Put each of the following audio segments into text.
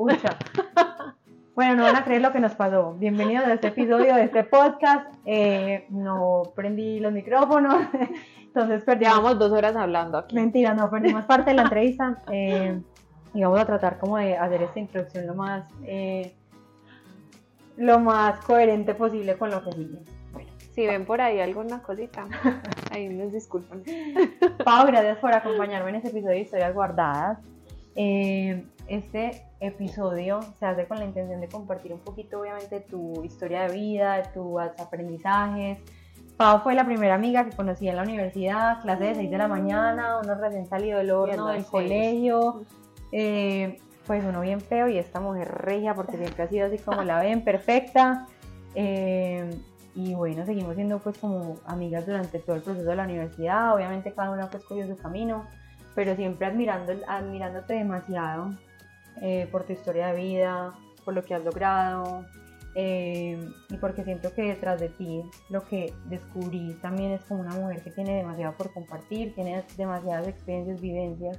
pucha. Bueno, no van a creer lo que nos pasó. Bienvenidos a este episodio de este podcast. Eh, no prendí los micrófonos, entonces perdimos. Llevamos dos horas hablando aquí. Mentira, no, perdimos parte de la entrevista. Eh, y vamos a tratar como de hacer esta introducción lo más, eh, lo más coherente posible con lo que sigue. Bueno, si ven por ahí alguna cosita, ahí nos disculpan. Pau, gracias por acompañarme en este episodio de Historias Guardadas. Este episodio se hace con la intención de compartir un poquito, obviamente, tu historia de vida, tus aprendizajes. Pau fue la primera amiga que conocí en la universidad, clase de 6 de la mañana, uno recién salido del horno del colegio. Eh, pues uno bien feo y esta mujer regia porque siempre ha sido así como la ven, perfecta. Eh, y bueno, seguimos siendo pues como amigas durante todo el proceso de la universidad. Obviamente cada una pues cogió su camino, pero siempre admirando, admirándote demasiado eh, por tu historia de vida, por lo que has logrado. y porque siento que detrás de ti lo que descubrí también es como una mujer que tiene demasiado por compartir, tiene demasiadas experiencias, vivencias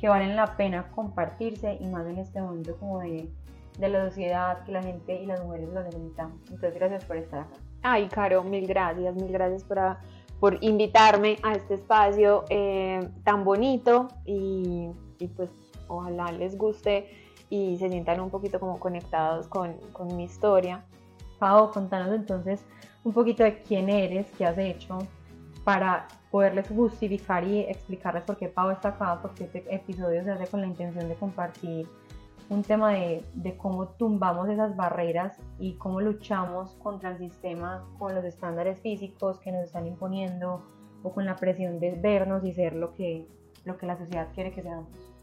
que valen la pena compartirse y más en este momento como de, de la sociedad que la gente y las mujeres lo necesitan. Entonces, gracias por estar acá. Ay, Caro, mil gracias, mil gracias por, por invitarme a este espacio eh, tan bonito y, y, pues ojalá les guste y se sientan un poquito como conectados con, con mi historia. Pau, contanos entonces un poquito de quién eres, qué has hecho para poderles justificar y explicarles por qué Pau está acá, porque este episodio se hace con la intención de compartir un tema de, de, cómo tumbamos esas barreras y cómo luchamos contra el sistema con los estándares físicos que nos están imponiendo o con la presión de vernos y ser lo que, lo que la sociedad quiere que seamos.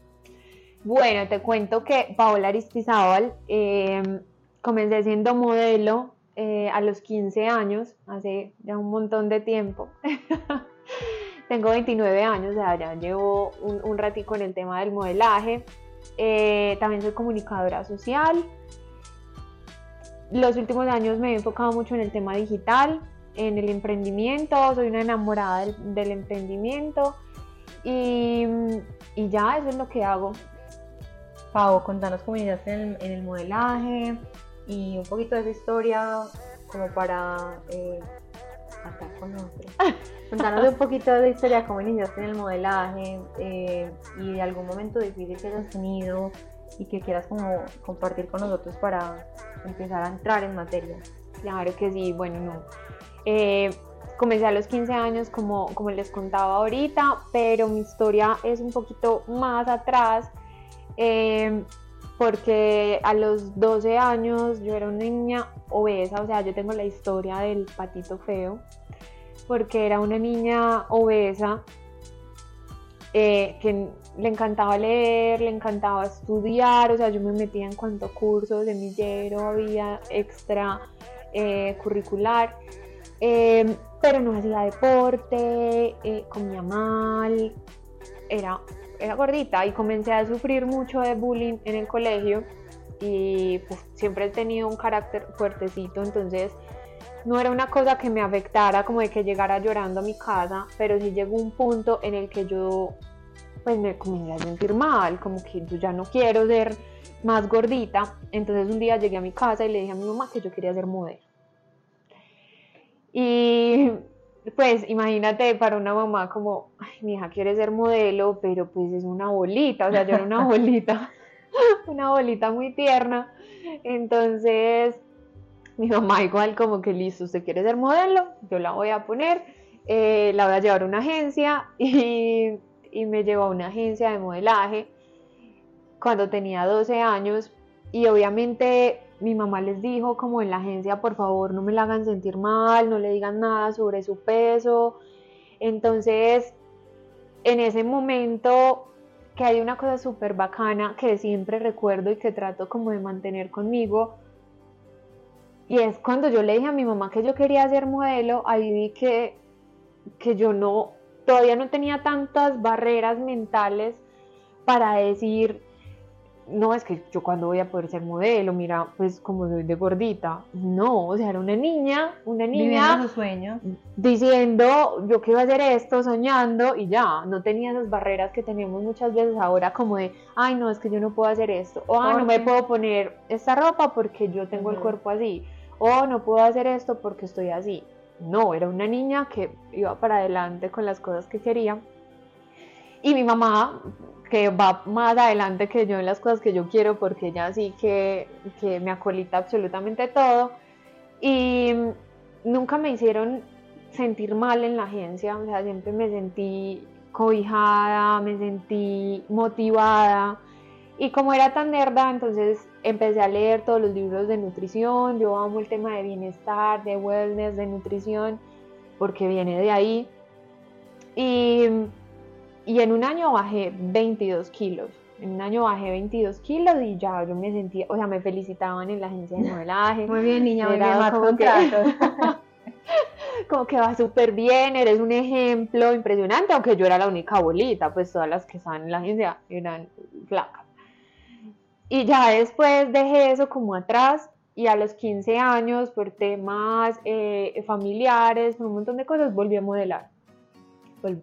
Bueno, te cuento que Paola Aristizábal eh, comencé siendo modelo eh, a los 15 años, hace ya un montón de tiempo. Tengo 29 años, o sea, ya llevo un, un ratico en el tema del modelaje. Eh, también soy comunicadora social. Los últimos años me he enfocado mucho en el tema digital, en el emprendimiento. Soy una enamorada del, emprendimiento. Y, ya, eso es lo que hago. Pau, contanos cómo iniciaste en el, en el modelaje y un poquito de esa historia como para eh, acá con nosotros. Contanos un poquito de la historia, cómo iniciaste en el modelaje eh, y de algún momento difícil que hayas tenido y que quieras como compartir con nosotros para empezar a entrar en materia. Claro que sí, bueno, no. Eh, comencé a los 15 años como, como les contaba ahorita, pero mi historia es un poquito más atrás. Eh, porque a los 12 años yo era una niña obesa, o sea, yo tengo la historia del patito feo, porque era una niña obesa eh, que le encantaba leer, le encantaba estudiar, o sea, yo me metía en cuanto cursos, semillero, había extra eh, curricular, eh, pero no hacía deporte, eh, comía mal, era era gordita y comencé a sufrir mucho de bullying en el colegio y pues, siempre he tenido un carácter fuertecito, entonces no era una cosa que me afectara como de que llegara llorando a mi casa, pero sí llegó un punto en el que yo pues me comencé a sentir mal, como que yo ya no quiero ser más gordita, entonces un día llegué a mi casa y le dije a mi mamá que yo quería ser modelo. Y pues imagínate para una mamá como, ay, mi hija quiere ser modelo, pero pues es una bolita, o sea, yo era una bolita, una bolita muy tierna. Entonces, mi mamá igual como que listo, usted quiere ser modelo, yo la voy a poner, eh, la voy a llevar a una agencia y, y me llevó a una agencia de modelaje cuando tenía 12 años y obviamente mi mamá les dijo como en la agencia, por favor, no me la hagan sentir mal, no le digan nada sobre su peso. Entonces, en ese momento que hay una cosa súper bacana que siempre recuerdo y que trato como de mantener conmigo, y es cuando yo le dije a mi mamá que yo quería ser modelo, ahí vi que, que yo no, todavía no tenía tantas barreras mentales para decir, no, es que yo cuando voy a poder ser modelo, mira, pues como soy de gordita. No, o sea, era una niña, una niña. Viviendo su sueño. Diciendo, yo quiero hacer esto, soñando, y ya, no tenía esas barreras que tenemos muchas veces ahora, como de, ay, no, es que yo no puedo hacer esto, o ay, no me puedo poner esta ropa porque yo tengo el cuerpo así, o no puedo hacer esto porque estoy así. No, era una niña que iba para adelante con las cosas que quería. Y mi mamá, que va más adelante que yo en las cosas que yo quiero porque ella sí que, que me acolita absolutamente todo. Y nunca me hicieron sentir mal en la agencia, o sea, siempre me sentí cobijada, me sentí motivada. Y como era tan nerda, entonces empecé a leer todos los libros de nutrición, yo amo el tema de bienestar, de wellness, de nutrición, porque viene de ahí. Y y en un año bajé 22 kilos. En un año bajé 22 kilos y ya yo me sentía, o sea, me felicitaban en la agencia de modelaje. Muy bien, niña, muy bien, como que, como que va súper bien, eres un ejemplo impresionante, aunque yo era la única bolita, pues todas las que estaban en la agencia eran flacas. Y ya después dejé eso como atrás y a los 15 años, por temas eh, familiares, por un montón de cosas, volví a modelar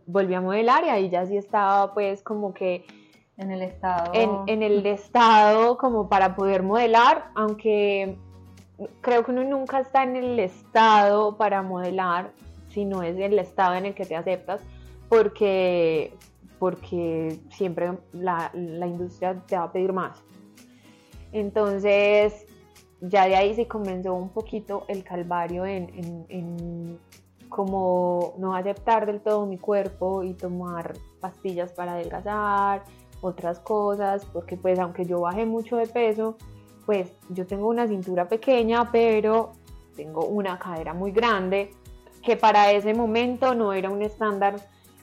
volví a modelar y ahí ya sí estaba pues como que en el estado. en, el estado como para poder modelar aunque creo que uno nunca está en el estado para modelar si no es el estado en el que te aceptas porque porque siempre la, industria te va a pedir más. Entonces ya de ahí sí comenzó un poquito el calvario en como no aceptar del todo mi cuerpo y tomar pastillas para adelgazar, otras cosas, porque pues aunque yo bajé mucho de peso, pues yo tengo una cintura pequeña, pero tengo una cadera muy grande, que para ese momento no era un estándar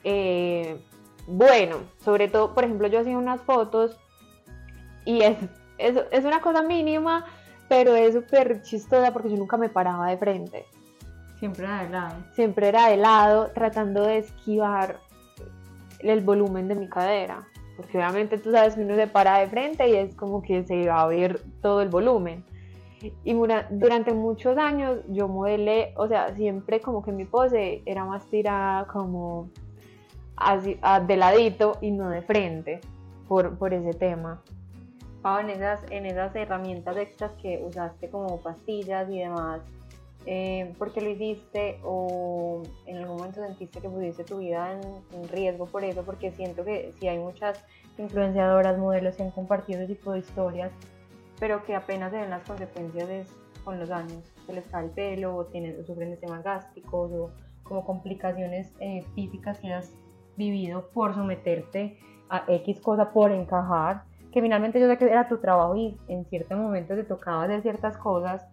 eh, bueno. Sobre todo, por ejemplo, yo hacía unas fotos y es, es, es una cosa mínima, pero es súper chistosa porque yo nunca me paraba de frente. Siempre era de lado. Siempre era de lado, tratando de esquivar el volumen de mi cadera. Porque obviamente tú sabes que uno se para de frente y es como que se va a ver todo el volumen. Y durante muchos años yo modelé, o sea, siempre como que mi pose era más tirada como así, de ladito y no de frente por, por ese tema. Pau, en esas, en esas herramientas extras que usaste como pastillas y demás, eh, por qué lo hiciste o en algún momento sentiste que pusiste tu vida en, riesgo por eso, porque siento que si hay muchas influenciadoras, modelos que han compartido ese tipo de historias, pero que apenas se ven las consecuencias con los años, se les cae el pelo o, tienen, sufren de temas gástricos o como complicaciones eh, físicas que has vivido por someterte a X cosa, por encajar, que finalmente yo sé que era tu trabajo y en ciertos momentos te tocaba hacer ciertas cosas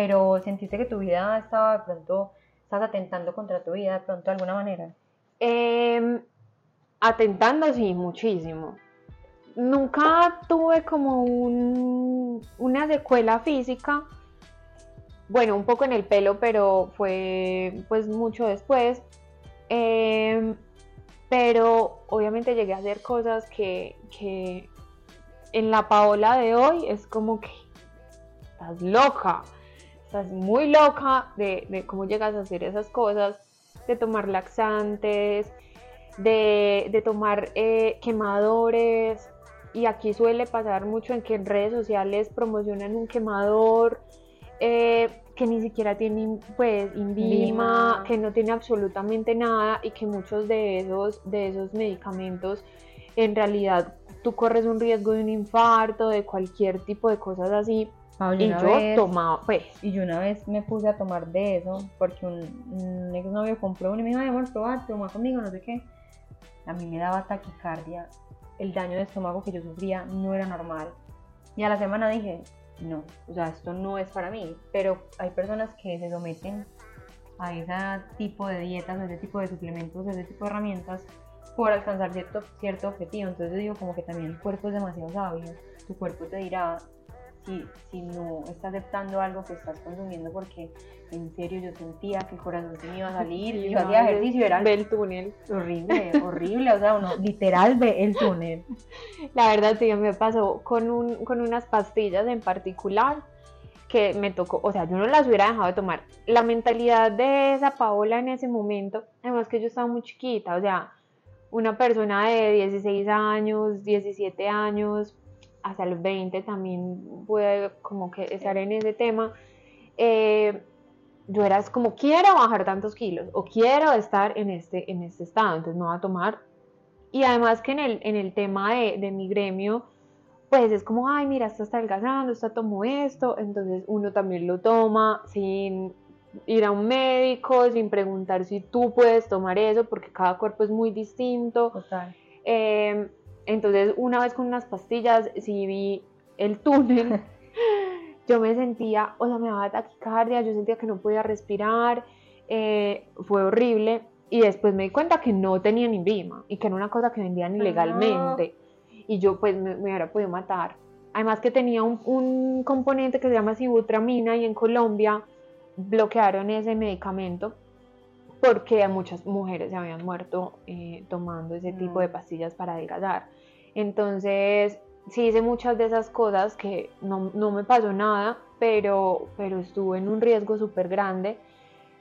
pero sentiste que tu vida estaba de pronto, estás atentando contra tu vida de pronto de alguna manera. Em, atentando, sí, muchísimo. Nunca tuve como una secuela física, bueno, un poco en el pelo, pero fue pues mucho después. Em, pero obviamente llegué a hacer cosas que, que en la Paola de hoy es como que estás loca estás muy loca de, cómo llegas a hacer esas cosas, de tomar laxantes, de, tomar eh, quemadores. Y aquí suele pasar mucho en que en redes sociales promocionan un quemador eh, que ni siquiera tiene pues indima, que no tiene absolutamente nada y que muchos de esos, de esos medicamentos en realidad tú corres un riesgo de un infarto, de cualquier tipo de cosas así y yo tomaba, pues. Y yo una vez me puse a tomar de eso porque un, un exnovio compró uno y me dijo, ay, amor, probar, toma conmigo, no sé qué. A mí me daba taquicardia. El daño de estómago que yo sufría no era normal. Y a la semana dije, no, o sea, esto no es para mí. Pero hay personas que se someten a ese tipo de dietas, a ese tipo de suplementos, a ese tipo de herramientas por alcanzar cierto, cierto objetivo. Entonces digo como que también el cuerpo es demasiado sabio. Tu cuerpo te dirá, si, si no está aceptando algo que estás consumiendo porque en serio yo sentía que el corazón se me iba a salir, Sí, yo no, hacía ejercicio, era Ve el túnel. horrible, horrible, o sea, uno literal ve el túnel. La verdad, sí, me pasó con, un, con unas pastillas en particular que me tocó, o sea, yo no las hubiera dejado de tomar. La mentalidad de esa Paola en ese momento, además que yo estaba muy chiquita, o sea, una persona de 16 años, 17 años, hasta los 20 también puede como que estar en ese tema. eh, yo era como, quiero bajar tantos kilos o quiero estar en este, en este estado, entonces me voy a tomar y además que en el, en el tema de, de mi gremio, pues es como, ay, mira, esta está adelgazando, esta tomó esto, entonces uno también lo toma sin ir a un médico, sin preguntar si tú puedes tomar eso, porque cada cuerpo es muy distinto. Total. Eh, entonces, una vez con unas pastillas, sí vi el túnel, yo me sentía, o sea, me daba taquicardia, yo sentía que no podía respirar, eh, fue horrible. Y después me di cuenta que no tenía ni Vima y que era una cosa que vendían ilegalmente. Y yo, pues, me, me hubiera podido matar. Además, que tenía un, un componente que se llama sibutramina y en Colombia bloquearon ese medicamento porque muchas mujeres se habían muerto eh, tomando ese tipo de Mm. pastillas para adelgazar. Entonces, sí hice muchas de esas cosas que no, no me pasó nada, pero, pero estuve en un riesgo súper grande.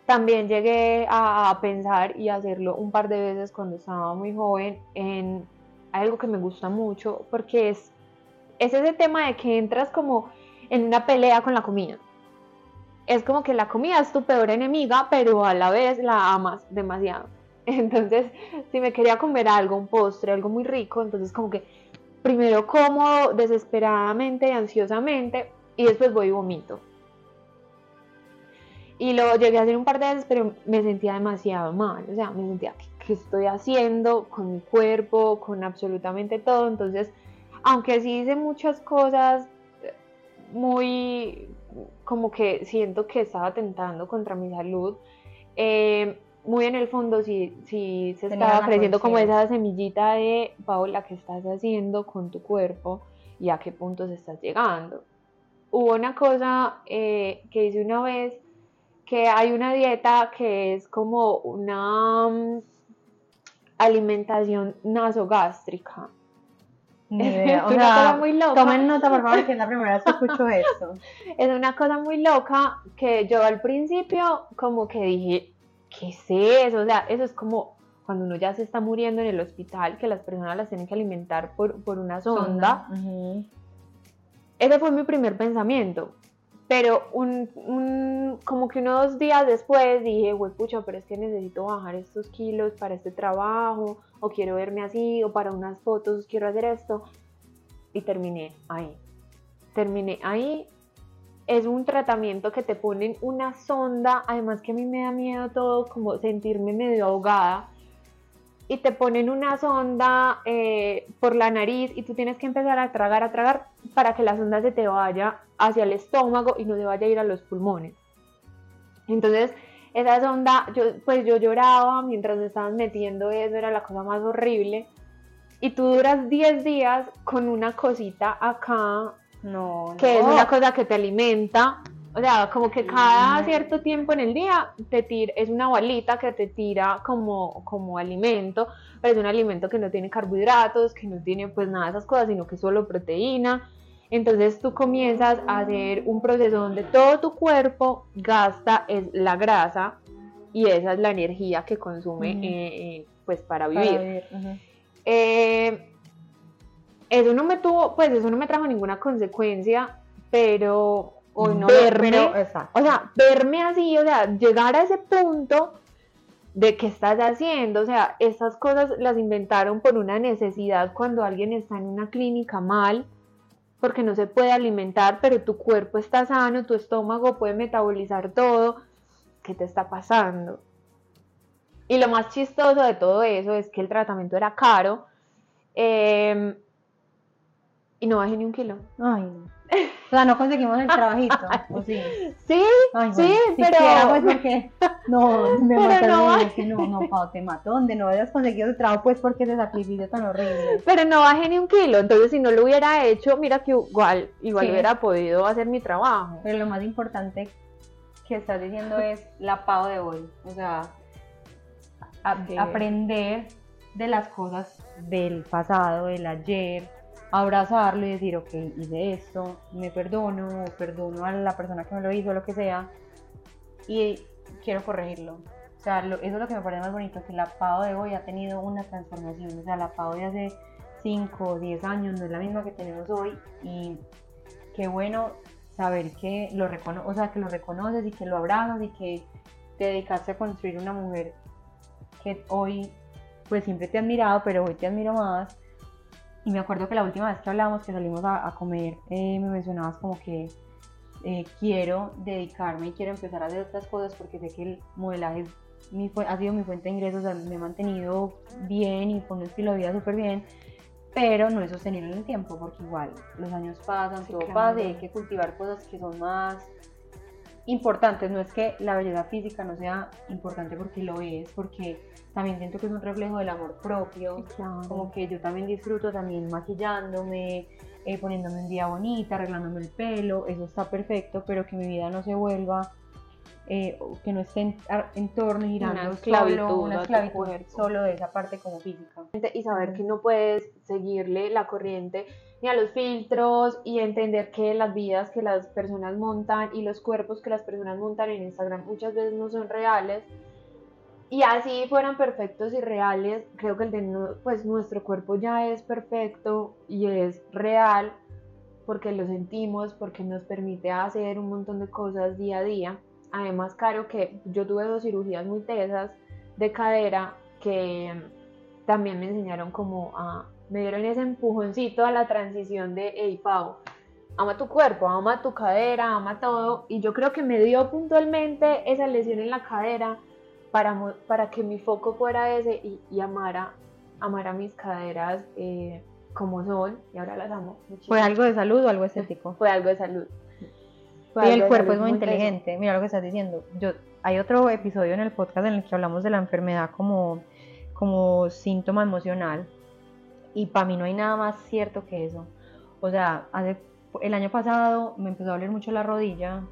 También llegué a, a pensar y a hacerlo un par de veces cuando estaba muy joven en algo que me gusta mucho, porque es, es ese tema de que entras como en una pelea con la comida es como que la comida es tu peor enemiga, pero a la vez la amas demasiado. Entonces, si me quería comer algo, un postre, algo muy rico, entonces como que primero como desesperadamente, ansiosamente, y después voy y vomito. Y lo llegué a hacer un par de veces, pero me sentía demasiado mal, o sea, me sentía, ¿qué, qué estoy haciendo con mi cuerpo, con absolutamente todo? Entonces, aunque sí hice muchas cosas muy como que siento que estaba atentando contra mi salud. eh, muy en el fondo sí, sí se Tenía estaba creciendo como esa semillita de Paola, ¿qué estás haciendo con tu cuerpo y a qué puntos estás llegando? Hubo una cosa eh, que hice una vez, que hay una dieta que es como una mm, alimentación nasogástrica. Ni idea, O Es una sea, cosa muy loca. tomen nota, por favor, que es la primera vez que escucho esto. Es una cosa muy loca que yo al principio como que dije, ¿qué es eso? O sea, eso es como cuando uno ya se está muriendo en el hospital, que las personas las tienen que alimentar por, por una sonda. Ujú. Ese fue mi primer pensamiento. Pero un, un- como que unos días después dije, güey, pucha, pero es que necesito bajar estos kilos para este trabajo, o quiero verme así, o para unas fotos quiero hacer esto. Y terminé ahí. Terminé ahí. Es un tratamiento que te ponen una sonda, además que a mí me da miedo todo, como sentirme medio ahogada. Y te ponen una sonda eh, por la nariz y tú tienes que empezar a tragar, a tragar para que la sonda se te vaya hacia el estómago y no se vaya a ir a los pulmones. Entonces, esa sonda, yo, pues yo lloraba mientras me estaban metiendo eso, era la cosa más horrible. Y tú duras 10 días con una cosita acá, No, que es una cosa que te alimenta. O sea, como que cada Mm. cierto tiempo en el día te tira, es una balita que te tira como, como alimento, pero es un alimento que no tiene carbohidratos, que no tiene pues nada de esas cosas, sino que es solo proteína. Entonces tú comienzas a hacer un proceso donde todo tu cuerpo gasta es la grasa y esa es la energía que consume eh, eh, pues para Para vivir. Eh, eso no me tuvo, pues eso no me trajo ninguna consecuencia, pero Hoy no, verme, pero exacto. o sea, verme así, o sea, llegar a ese punto de qué estás haciendo, o sea, estas cosas las inventaron por una necesidad cuando alguien está en una clínica mal, porque no se puede alimentar, pero tu cuerpo está sano, tu estómago puede metabolizar todo, ¿qué te está pasando? Y lo más chistoso de todo eso es que el tratamiento era caro. eh, y no bajé ni un kilo. Ay, no. O sea, no conseguimos el trabajito, ¿o sí? Sí, Ay, sí, pero... pues, porque... No, me mató, no. no, que no, no, Pau, te mató, donde no hayas conseguido el trabajo, pues, porque ese sacrificio tan horrible. Pero no bajé ni un kilo, entonces si no lo hubiera hecho, mira que igual, igual Sí. hubiera podido hacer mi trabajo. Pero lo más importante que estás diciendo es la Pau de hoy, o sea, a- aprender de las cosas del pasado, del ayer, abrazarlo y decir, ok, hice esto, me perdono, perdono a la persona que me lo hizo, lo que sea, y quiero corregirlo. O sea, lo- eso es lo que me parece más bonito, que la Pau de hoy ha tenido una transformación. O sea, la Pau de hace 5 o 10 años no es la misma que tenemos hoy. Y qué bueno saber que lo, recono o sea, que lo reconoces y que lo abrazas y que te dedicaste a construir una mujer que hoy, pues siempre te he admirado, pero hoy te admiro más. Y me acuerdo que la última vez que hablamos, que salimos a, a comer, eh, me mencionabas como que eh, quiero dedicarme y quiero empezar a hacer otras cosas porque sé que el modelaje es mi ha sido mi fuente de ingresos, o sea, me he mantenido bien y con un estilo de vida súper bien, pero no es sostenible en el tiempo porque igual los años pasan, Sí, todo claro. pasa y hay que cultivar cosas que son más importantes. No es que la belleza física no sea importante porque lo es, porque también siento que es un reflejo del amor propio como que yo también disfruto también maquillándome, eh, poniéndome un día bonita, arreglándome el pelo, eso está perfecto, pero que mi vida no se vuelva, eh, que no esté en, en torno y girando Una esclavitud solo, una esclavitud solo de esa parte como física. y saber que no puedes seguirle la corriente ni a los filtros y entender que las vidas que las personas montan y los cuerpos que las personas montan en Instagram muchas veces no son reales y así fueran perfectos y reales creo que el pues nuestro cuerpo ya es perfecto y es real porque lo sentimos porque nos permite hacer un montón de cosas día a día. Además Caro que yo tuve dos cirugías muy tesas de cadera que también me enseñaron como a, me dieron ese empujoncito a la transición de, hey ama tu cuerpo, ama tu cadera, ama todo, y yo creo que me dio puntualmente esa lesión en la cadera para, para que mi foco fuera ese y, y amara, amara mis caderas eh, como son, y ahora las amo muchísimo. ¿Fue algo de salud o algo estético? Fue algo de salud. Fue Y el cuerpo es muy inteligente, mira lo que estás diciendo. Yo, hay otro episodio en el podcast en el que hablamos de la enfermedad como, como síntoma emocional y para mí no hay nada más cierto que eso. O sea, hace, el año pasado me empezó a doler mucho la rodilla.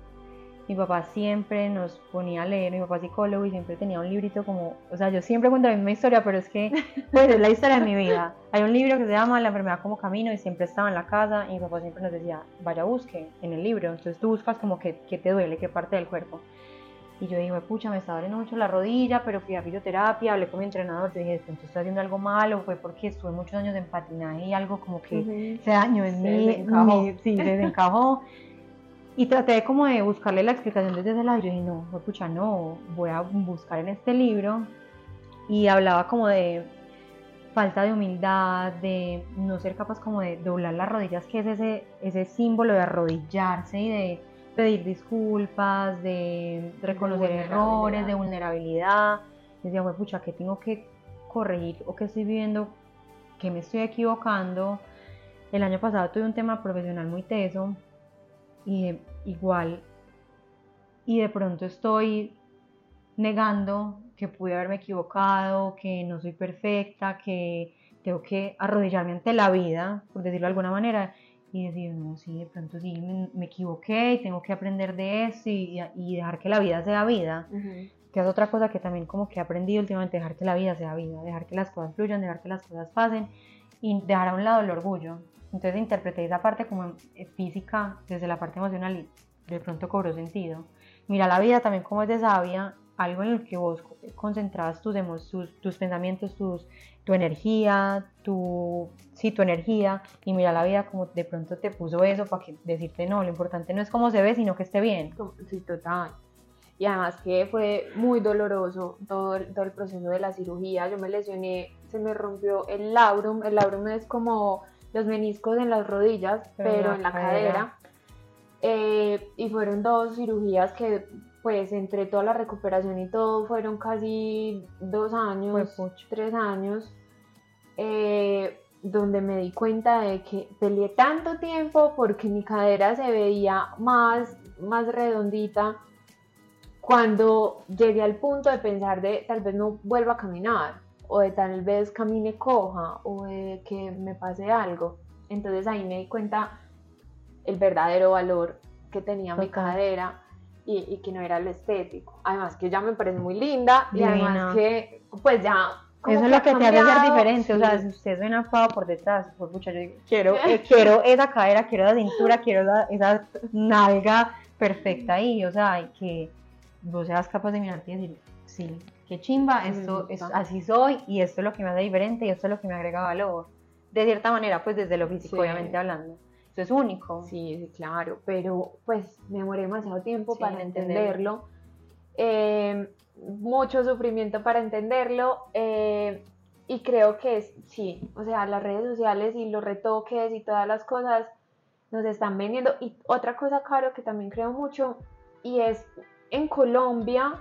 Mi papá siempre nos ponía a leer, mi papá es psicólogo y siempre tenía un librito como, o sea, yo siempre cuento la misma historia, pero es que pues es la historia de mi vida. Hay un libro que se llama La enfermedad como camino y siempre estaba en la casa y mi papá siempre nos decía, vaya busque en el libro. Entonces tú buscas como que, qué te duele, qué parte del cuerpo. Y yo digo, pucha, me está doliendo mucho la rodilla, pero fui a fisioterapia, hablé con mi entrenador, yo dije, de pronto estoy haciendo algo malo, fue porque estuve muchos años en patinaje y algo como que Ujú. se dañó en Se mí, desencajó. mi- sí, se desencajó. Y traté como de buscarle la explicación desde ese lado. Yo dije, no, fue pucha, no, voy a buscar en este libro. Y hablaba como de falta de humildad, de no ser capaz como de doblar las rodillas, que es ese, ese símbolo de arrodillarse y de pedir disculpas, de reconocer errores, de vulnerabilidad. Decía, fue pucha, que tengo que corregir o que estoy viviendo, que me estoy equivocando. El año pasado tuve un tema profesional muy teso y de- igual y de pronto estoy negando que pude haberme equivocado, que no soy perfecta, que tengo que arrodillarme ante la vida, por decirlo de alguna manera, y decir, no, sí, de pronto sí, me, me equivoqué y tengo que aprender de eso y, y dejar que la vida sea vida, que es otra cosa que también como que he aprendido últimamente, dejar que la vida sea vida, dejar que las cosas fluyan, dejar que las cosas pasen y dejar a un lado el orgullo. Entonces interpreté esa parte como eh, física desde la parte emocional y de pronto cobró sentido. Mira la vida también como es de sabia, algo en el que vos concentras tus, tus, tus pensamientos, tus, tu energía, tu, sí, tu energía, y mira la vida como de pronto te puso eso para que decirte no, lo importante no es cómo se ve, sino que esté bien. Sí, total. Y además que fue muy doloroso todo todo el proceso de la cirugía. Yo me lesioné, se me rompió el labrum. El labrum es como los meniscos en las rodillas, Pero pero, en la cadera. cadera. Eh, y fueron dos cirugías que, pues, entre toda la recuperación y todo, fueron casi dos años, tres años. Eh, donde me di cuenta de que peleé tanto tiempo porque mi cadera se veía más, más redondita cuando llegué al punto de pensar de tal vez no vuelva a caminar o de tal vez camine coja o de que me pase algo. Entonces ahí me di cuenta el verdadero valor que tenía mi cadera y, que no era lo estético. Además que ya me parece muy linda y además que pues ya... Eso es lo que te hace ser diferente, o sea, si usted suena feo por detrás, pues pucha, yo quiero, eh, quiero esa cadera, quiero la cintura, quiero esa nalga perfecta ahí, o sea, y que vos seas capaz de mirarte y decir, sí, qué chimba, esto es, así soy y esto es lo que me hace diferente y esto es lo que me agrega valor. De cierta manera, pues desde lo físico, obviamente hablando es único. Sí, claro, pero pues me demoré demasiado tiempo para entenderlo. Eh, mucho sufrimiento para entenderlo. Eh, y creo que es, sí, o sea, las redes sociales y los retoques y todas las cosas nos están vendiendo. Y otra cosa, Caro, que también creo mucho, y es en Colombia,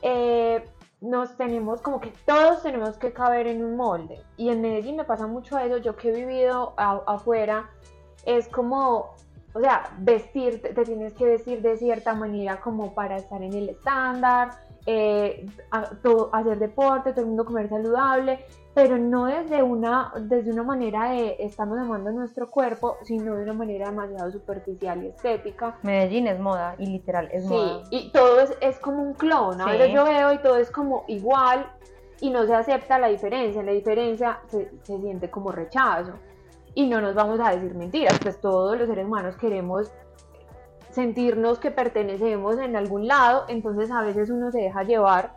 eh, nos tenemos como que todos tenemos que caber en un molde. Y en Medellín me pasa mucho eso, yo que he vivido afuera, es como, o sea, vestir, te tienes que vestir de cierta manera como para estar en el estándar, eh, hacer deporte, todo el mundo comer saludable, pero no desde una, desde una manera de estamos amando nuestro cuerpo, sino de una manera demasiado superficial y estética. Medellín es moda y literal es moda. Sí, y todo es, como un clon, a veces yo veo y todo es como igual y no se acepta la diferencia, la diferencia se, se siente como rechazo. Y no nos vamos a decir mentiras, pues todos los seres humanos queremos sentirnos que pertenecemos en algún lado, entonces a veces uno se deja llevar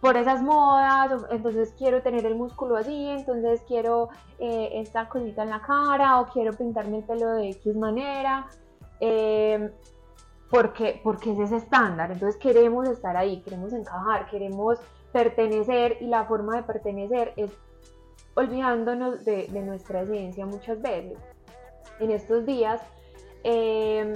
por esas modas, entonces quiero tener el músculo así, entonces quiero eh, esta cosita en la cara o quiero pintarme el pelo de X manera, eh, porque, porque es ese estándar, entonces queremos estar ahí, queremos encajar, queremos pertenecer y la forma de pertenecer es olvidándonos de, nuestra esencia muchas veces. En estos días, eh,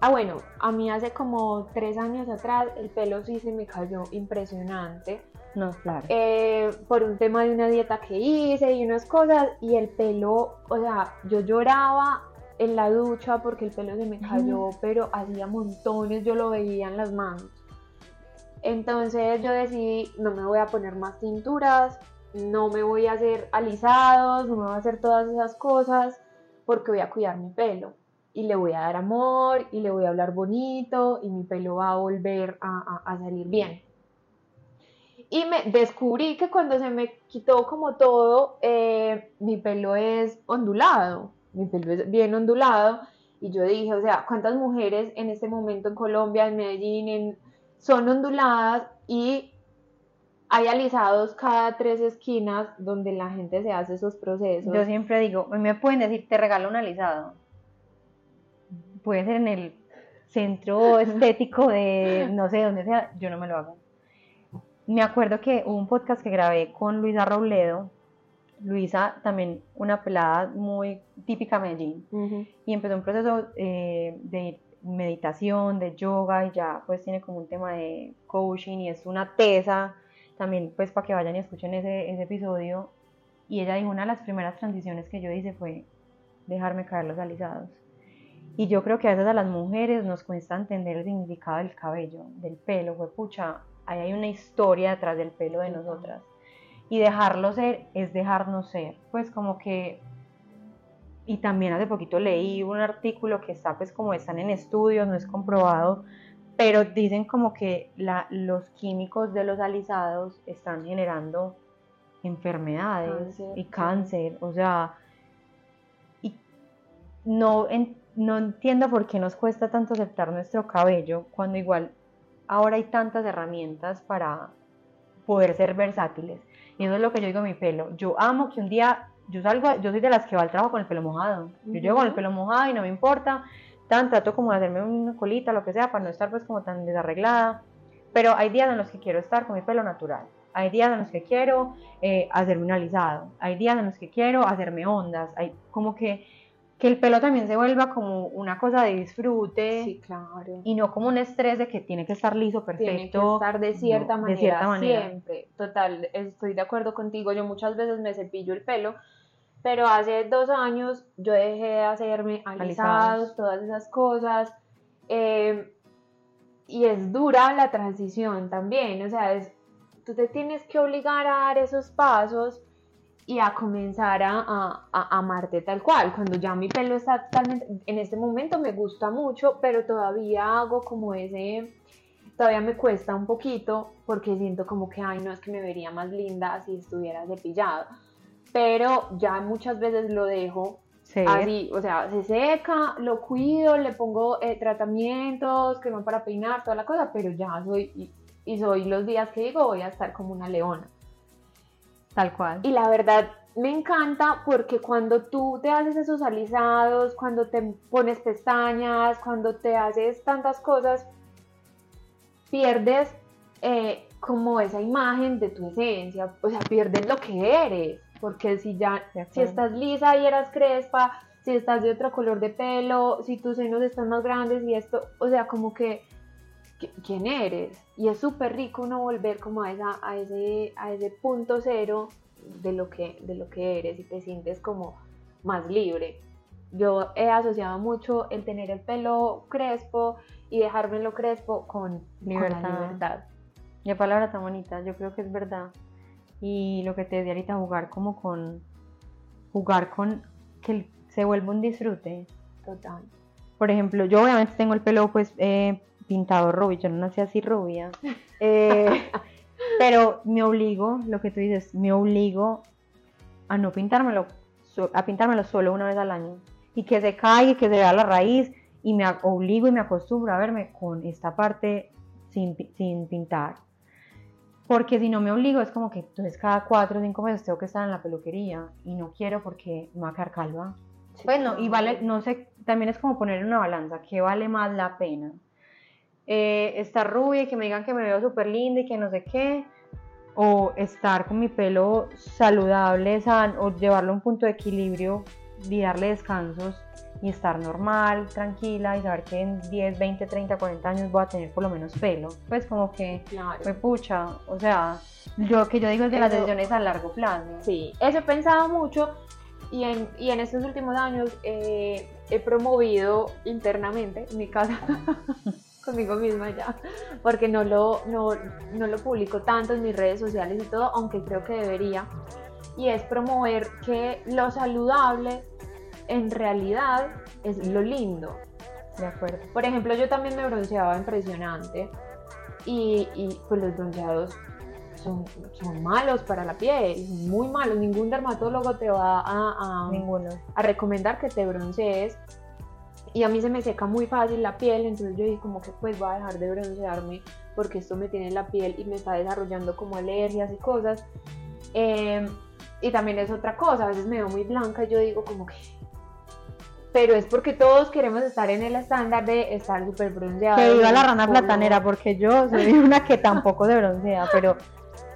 ah bueno, a mí hace como tres años atrás el pelo sí se me cayó impresionante. No, claro. Eh, por un tema de una dieta que hice y unas cosas, y el pelo, o sea, yo lloraba en la ducha porque el pelo se me cayó, pero hacía montones, yo lo veía en las manos. Entonces yo decidí, no me voy a poner más cinturas, no me voy a hacer alisados, no me voy a hacer todas esas cosas porque voy a cuidar mi pelo y le voy a dar amor y le voy a hablar bonito y mi pelo va a volver a, salir bien. Y me descubrí que cuando se me quitó como todo, eh, mi pelo es ondulado, mi pelo es bien ondulado. Y yo dije, o sea, ¿cuántas mujeres en este momento en Colombia, en Medellín, son onduladas y hay alisados cada tres esquinas donde la gente se hace esos procesos. Yo siempre digo, me pueden decir, te regalo un alisado. Puede ser en el centro estético de no sé dónde sea, yo no me lo hago. Me acuerdo que hubo un podcast que grabé con Luisa Robledo. Luisa, también una pelada muy típica Medellín, y empezó un proceso eh, de meditación, de yoga, y ya pues tiene como un tema de coaching y es una tesa también pues para que vayan y escuchen ese, ese episodio. Y ella dijo, una de las primeras transiciones que yo hice fue dejarme caer los alisados. Y yo creo que a veces a las mujeres nos cuesta entender el significado del cabello, del pelo, fue pucha, ahí hay una historia detrás del pelo de nosotras. Y dejarlo ser es dejarnos ser, pues como que... Y también hace poquito leí un artículo que está pues como están en estudios, no es comprobado, pero dicen como que los químicos de los alisados están generando enfermedades y cáncer, o sea, y no, no entiendo por qué nos cuesta tanto aceptar nuestro cabello cuando igual ahora hay tantas herramientas para poder ser versátiles. Y eso es lo que yo digo mi pelo. Yo amo que un día, yo salgo, yo soy de las que va al trabajo con el pelo mojado. Yo llego con el pelo mojado y no me importa tan, trato como de hacerme una colita, lo que sea, para no estar pues como tan desarreglada. Pero hay días en los que quiero estar con mi pelo natural. Hay días en los que quiero eh, hacerme un alisado. Hay días en los que quiero hacerme ondas. Hay como que, que el pelo también se vuelva como una cosa de disfrute. Sí, claro. Y no como un estrés de que tiene que estar liso, perfecto. Tiene que estar de cierta, manera, de cierta manera. Siempre. Total, estoy de acuerdo contigo. Yo muchas veces me cepillo el pelo pero hace dos años yo dejé de hacerme alisados, todas esas cosas. Eh, y es dura la transición también, o sea, es, tú te tienes que obligar a dar esos pasos y a comenzar a, a, amarte tal cual. Cuando ya mi pelo está totalmente, en este momento me gusta mucho, pero todavía hago como ese, todavía me cuesta un poquito porque siento como que, ay, no, es que me vería más linda si estuviera cepillado. Pero ya muchas veces lo dejo así, o sea, se seca, lo cuido, le pongo eh, tratamientos, crema para peinar, toda la cosa, pero ya soy, y, y soy los días que digo voy a estar como una leona. Tal cual. Y la verdad me encanta porque cuando tú te haces esos alisados, cuando te pones pestañas, cuando te haces tantas cosas, pierdes eh, como esa imagen de tu esencia, o sea, pierdes lo que eres, porque si ya, si estás lisa y eras crespa, si estás de otro color de pelo, si tus senos están más grandes y esto, o sea, como que quién eres. Y es súper rico uno volver como a, esa, a, ese, a ese punto cero de lo, que, de lo que eres y te sientes como más libre. Yo he asociado mucho el tener el pelo crespo y dejármelo crespo con libertad. Con libertad. Y palabra tan bonita, yo creo que es verdad. Y lo que te decía ahorita, jugar como con. Jugar con. que se vuelva un disfrute. Total. Por ejemplo, yo obviamente tengo el pelo pues eh, pintado rubio, yo no nací así rubia. Eh, pero me obligo, lo que tú dices, me obligo a no pintármelo, a pintármelo solo una vez al año. Y que se caiga, que se vea la raíz, y me obligo y me acostumbro a verme con esta parte sin, sin pintar. Porque si no me obligo, es como que entonces cada cuatro o cinco meses tengo que estar en la peluquería y no quiero porque me va a quedar calva. bueno, y vale, no sé, también es como poner en una balanza, ¿qué vale más la pena? Eh, estar rubia y que me digan que me veo súper linda y que no sé qué, o estar con mi pelo saludable, o llevarlo a un punto de equilibrio y darle descansos y estar normal, tranquila y saber que en 10, 20, 30, 40 años voy a tener por lo menos pelo. Pues como que fue pucha, o sea, lo que yo digo es de las decisiones a largo plazo. Sí, eso he pensado mucho y en, y en estos últimos años eh, he promovido internamente en mi casa conmigo misma ya, porque no lo, no, no lo publico tanto en mis redes sociales y todo, aunque creo que debería. Y es promover que lo saludable en realidad es lo lindo. De acuerdo. Por ejemplo, yo también me bronceaba impresionante y, y pues los bronceados son, son, malos para la piel, muy malos. Ningún dermatólogo te va a, a, Ninguno. a recomendar que te broncees y a mí se me seca muy fácil la piel, entonces yo dije como que pues voy a dejar de broncearme porque esto me tiene la piel y me está desarrollando como alergias y cosas. Em, y también es otra cosa, a veces me veo muy blanca y yo digo como que... Pero es porque todos queremos estar en el estándar de estar súper bronceado. Que viva la rana platanera, porque yo soy una que tampoco se broncea, pero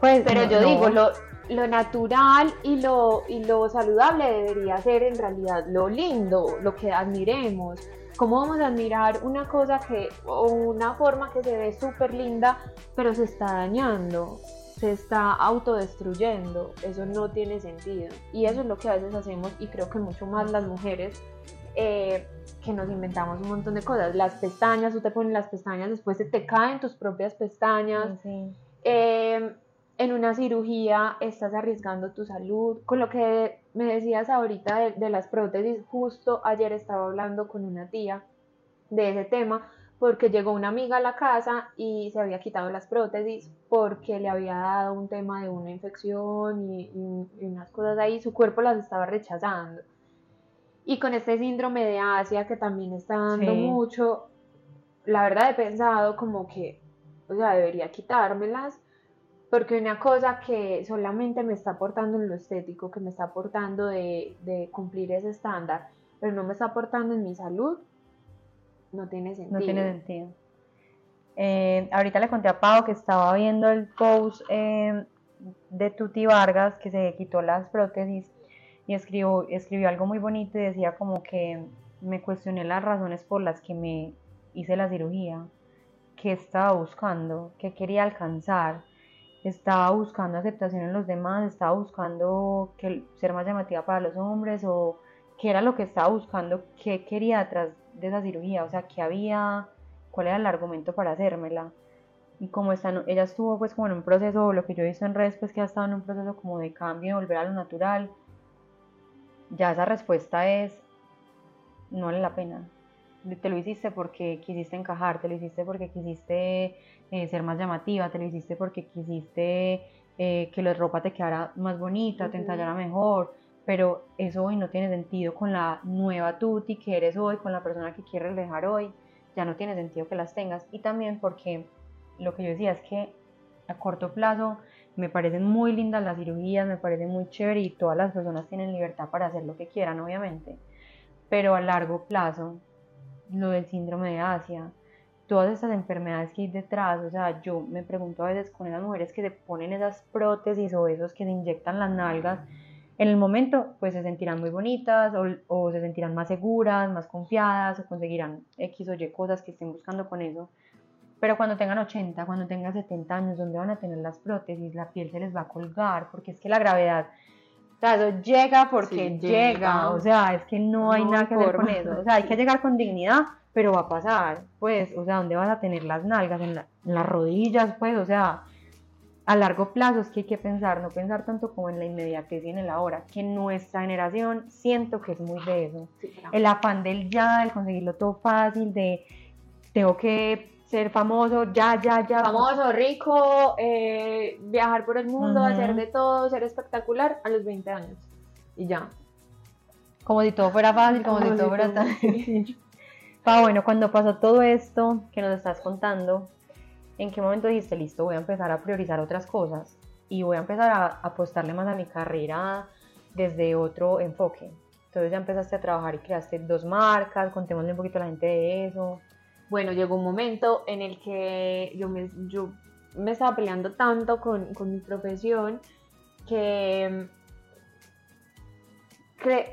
pues... Pero yo digo, lo, lo natural y lo, y lo saludable debería ser en realidad lo lindo, lo que admiremos. ¿Cómo vamos a admirar una cosa que, o una forma que se ve súper linda, pero se está dañando, se está autodestruyendo? Eso no tiene sentido. Y eso es lo que a veces hacemos, y creo que mucho más las mujeres, eh, que nos inventamos un montón de cosas. Las pestañas, tú te pones las pestañas, después se te caen tus propias pestañas. Eh, en una cirugía estás arriesgando tu salud. Con lo que me decías ahorita de, las prótesis, justo ayer estaba hablando con una tía de ese tema porque llegó una amiga a la casa y se había quitado las prótesis porque le había dado un tema de una infección y, unas cosas ahí, su cuerpo las estaba rechazando. Y con este síndrome de Asia que también está dando mucho, la verdad he pensado como que, o sea, debería quitármelas porque una cosa que solamente me está aportando en lo estético, que me está aportando de, cumplir ese estándar, pero no me está aportando en mi salud, no tiene sentido. No tiene sentido. Eh, ahorita le conté a Pau que estaba viendo el post eh, de Tuti Vargas, que se quitó las prótesis, y escribió, escribió algo muy bonito y decía como que me cuestioné las razones por las que me hice la cirugía, qué estaba buscando, qué quería alcanzar estaba buscando aceptación en los demás, estaba buscando que, ser más llamativa para los hombres o qué era lo que estaba buscando, qué quería detrás de esa cirugía, o sea, qué había, cuál era el argumento para hacérmela. Y como está, ella estuvo pues como en un proceso, lo que yo he visto en redes, pues que ha estado en un proceso como de cambio, volver a lo natural, ya esa respuesta es, no vale la pena. Te lo hiciste porque quisiste encajar, te lo hiciste porque quisiste eh, ser más llamativa, te lo hiciste porque quisiste eh, que la ropa te quedara más bonita, te entallara mejor, pero eso hoy no tiene sentido con la nueva Tuti que eres hoy, con la persona que quieres dejar hoy, ya no tiene sentido que las tengas. Y también porque lo que yo decía es que a corto plazo me parecen muy lindas las cirugías, me parecen muy chévere y todas las personas tienen libertad para hacer lo que quieran, obviamente. Pero a largo plazo, lo del síndrome de Asia, todas estas enfermedades que hay detrás, o sea, yo me pregunto a veces con esas mujeres que se ponen esas prótesis o esos que se inyectan las nalgas, en el momento pues se sentirán muy bonitas o, o se sentirán más seguras, más confiadas o conseguirán X o Y cosas que estén buscando con eso pero cuando tengan 80, cuando tengan 70 años, ¿dónde van a tener las prótesis? La piel se les va a colgar, porque es que la gravedad, sea, eso llega porque llega. o sea, es que no hay nada que hacer con eso, o sea, hay que llegar con dignidad, pero va a pasar, pues, o sea, ¿dónde vas a tener las nalgas? En, las rodillas, pues, o sea, a largo plazo es que hay que pensar, no pensar tanto como en la inmediatez y en el ahora, que nuestra generación siento que es muy de eso, el afán del ya, el conseguirlo todo fácil, de tengo que ser famoso, ya, ya, ya. Famoso, rico, eh, viajar por el mundo, hacer de todo, ser espectacular a los 20 años. Y ya. Como si todo fuera fácil, como, si todo fuera tan Pa, bueno, cuando pasó todo esto que nos estás contando, ¿en qué momento dijiste, listo, voy a empezar a priorizar otras cosas y voy a empezar a apostarle más a mi carrera desde otro enfoque? Entonces ya empezaste a trabajar y creaste dos marcas, contémosle un poquito a la gente de eso bueno, llegó un momento en el que yo me, estaba peleando tanto con, mi profesión que,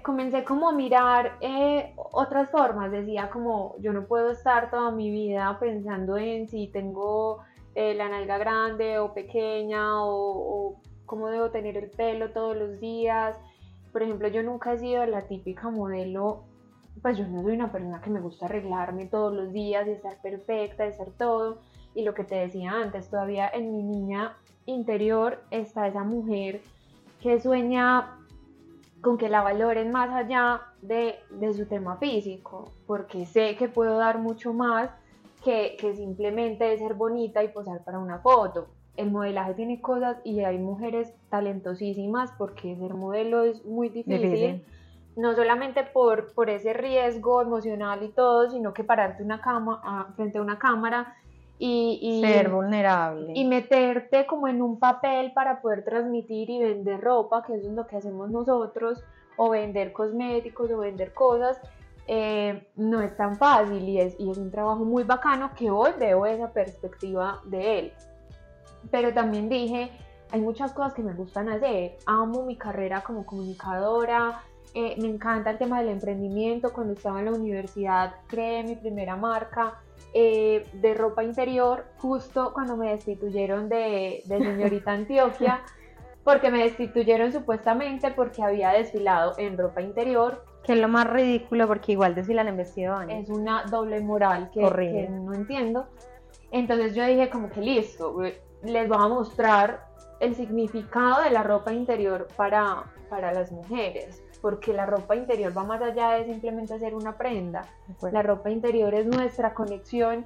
comencé como a mirar eh, otras formas. Decía como yo no puedo estar toda mi vida pensando en si tengo eh, la nalga grande o pequeña o, o cómo debo tener el pelo todos los días. Por ejemplo, yo nunca he sido la típica modelo pues yo no soy una persona que me gusta arreglarme todos los días y estar perfecta, y estar todo. Y lo que te decía antes, todavía en mi niña interior está esa mujer que sueña con que la valoren más allá de, su tema físico, porque sé que puedo dar mucho más que, que simplemente ser bonita y posar para una foto. El modelaje tiene cosas y hay mujeres talentosísimas porque ser modelo es muy difícil no solamente por, por ese riesgo emocional y todo, sino que pararte una cama, frente a una cámara y, ser vulnerable. Y meterte como en un papel para poder transmitir y vender ropa, que eso es lo que hacemos nosotros, o vender cosméticos o vender cosas, eh, no es tan fácil y es, y es un trabajo muy bacano que hoy veo esa perspectiva de él. Pero también dije, hay muchas cosas que me gustan hacer, amo mi carrera como comunicadora, eh, me encanta el tema del emprendimiento. Cuando estaba en la universidad creé mi primera marca eh, de ropa interior justo cuando me destituyeron de, de señorita Antioquia, porque me destituyeron supuestamente porque había desfilado en ropa interior. Que es lo más ridículo porque igual desfilan en vestido años. Es una doble moral que, que no entiendo. Entonces yo dije como que listo, les voy a mostrar el significado de la ropa interior para, para las mujeres porque la ropa interior va más allá de simplemente hacer una prenda. La ropa interior es nuestra conexión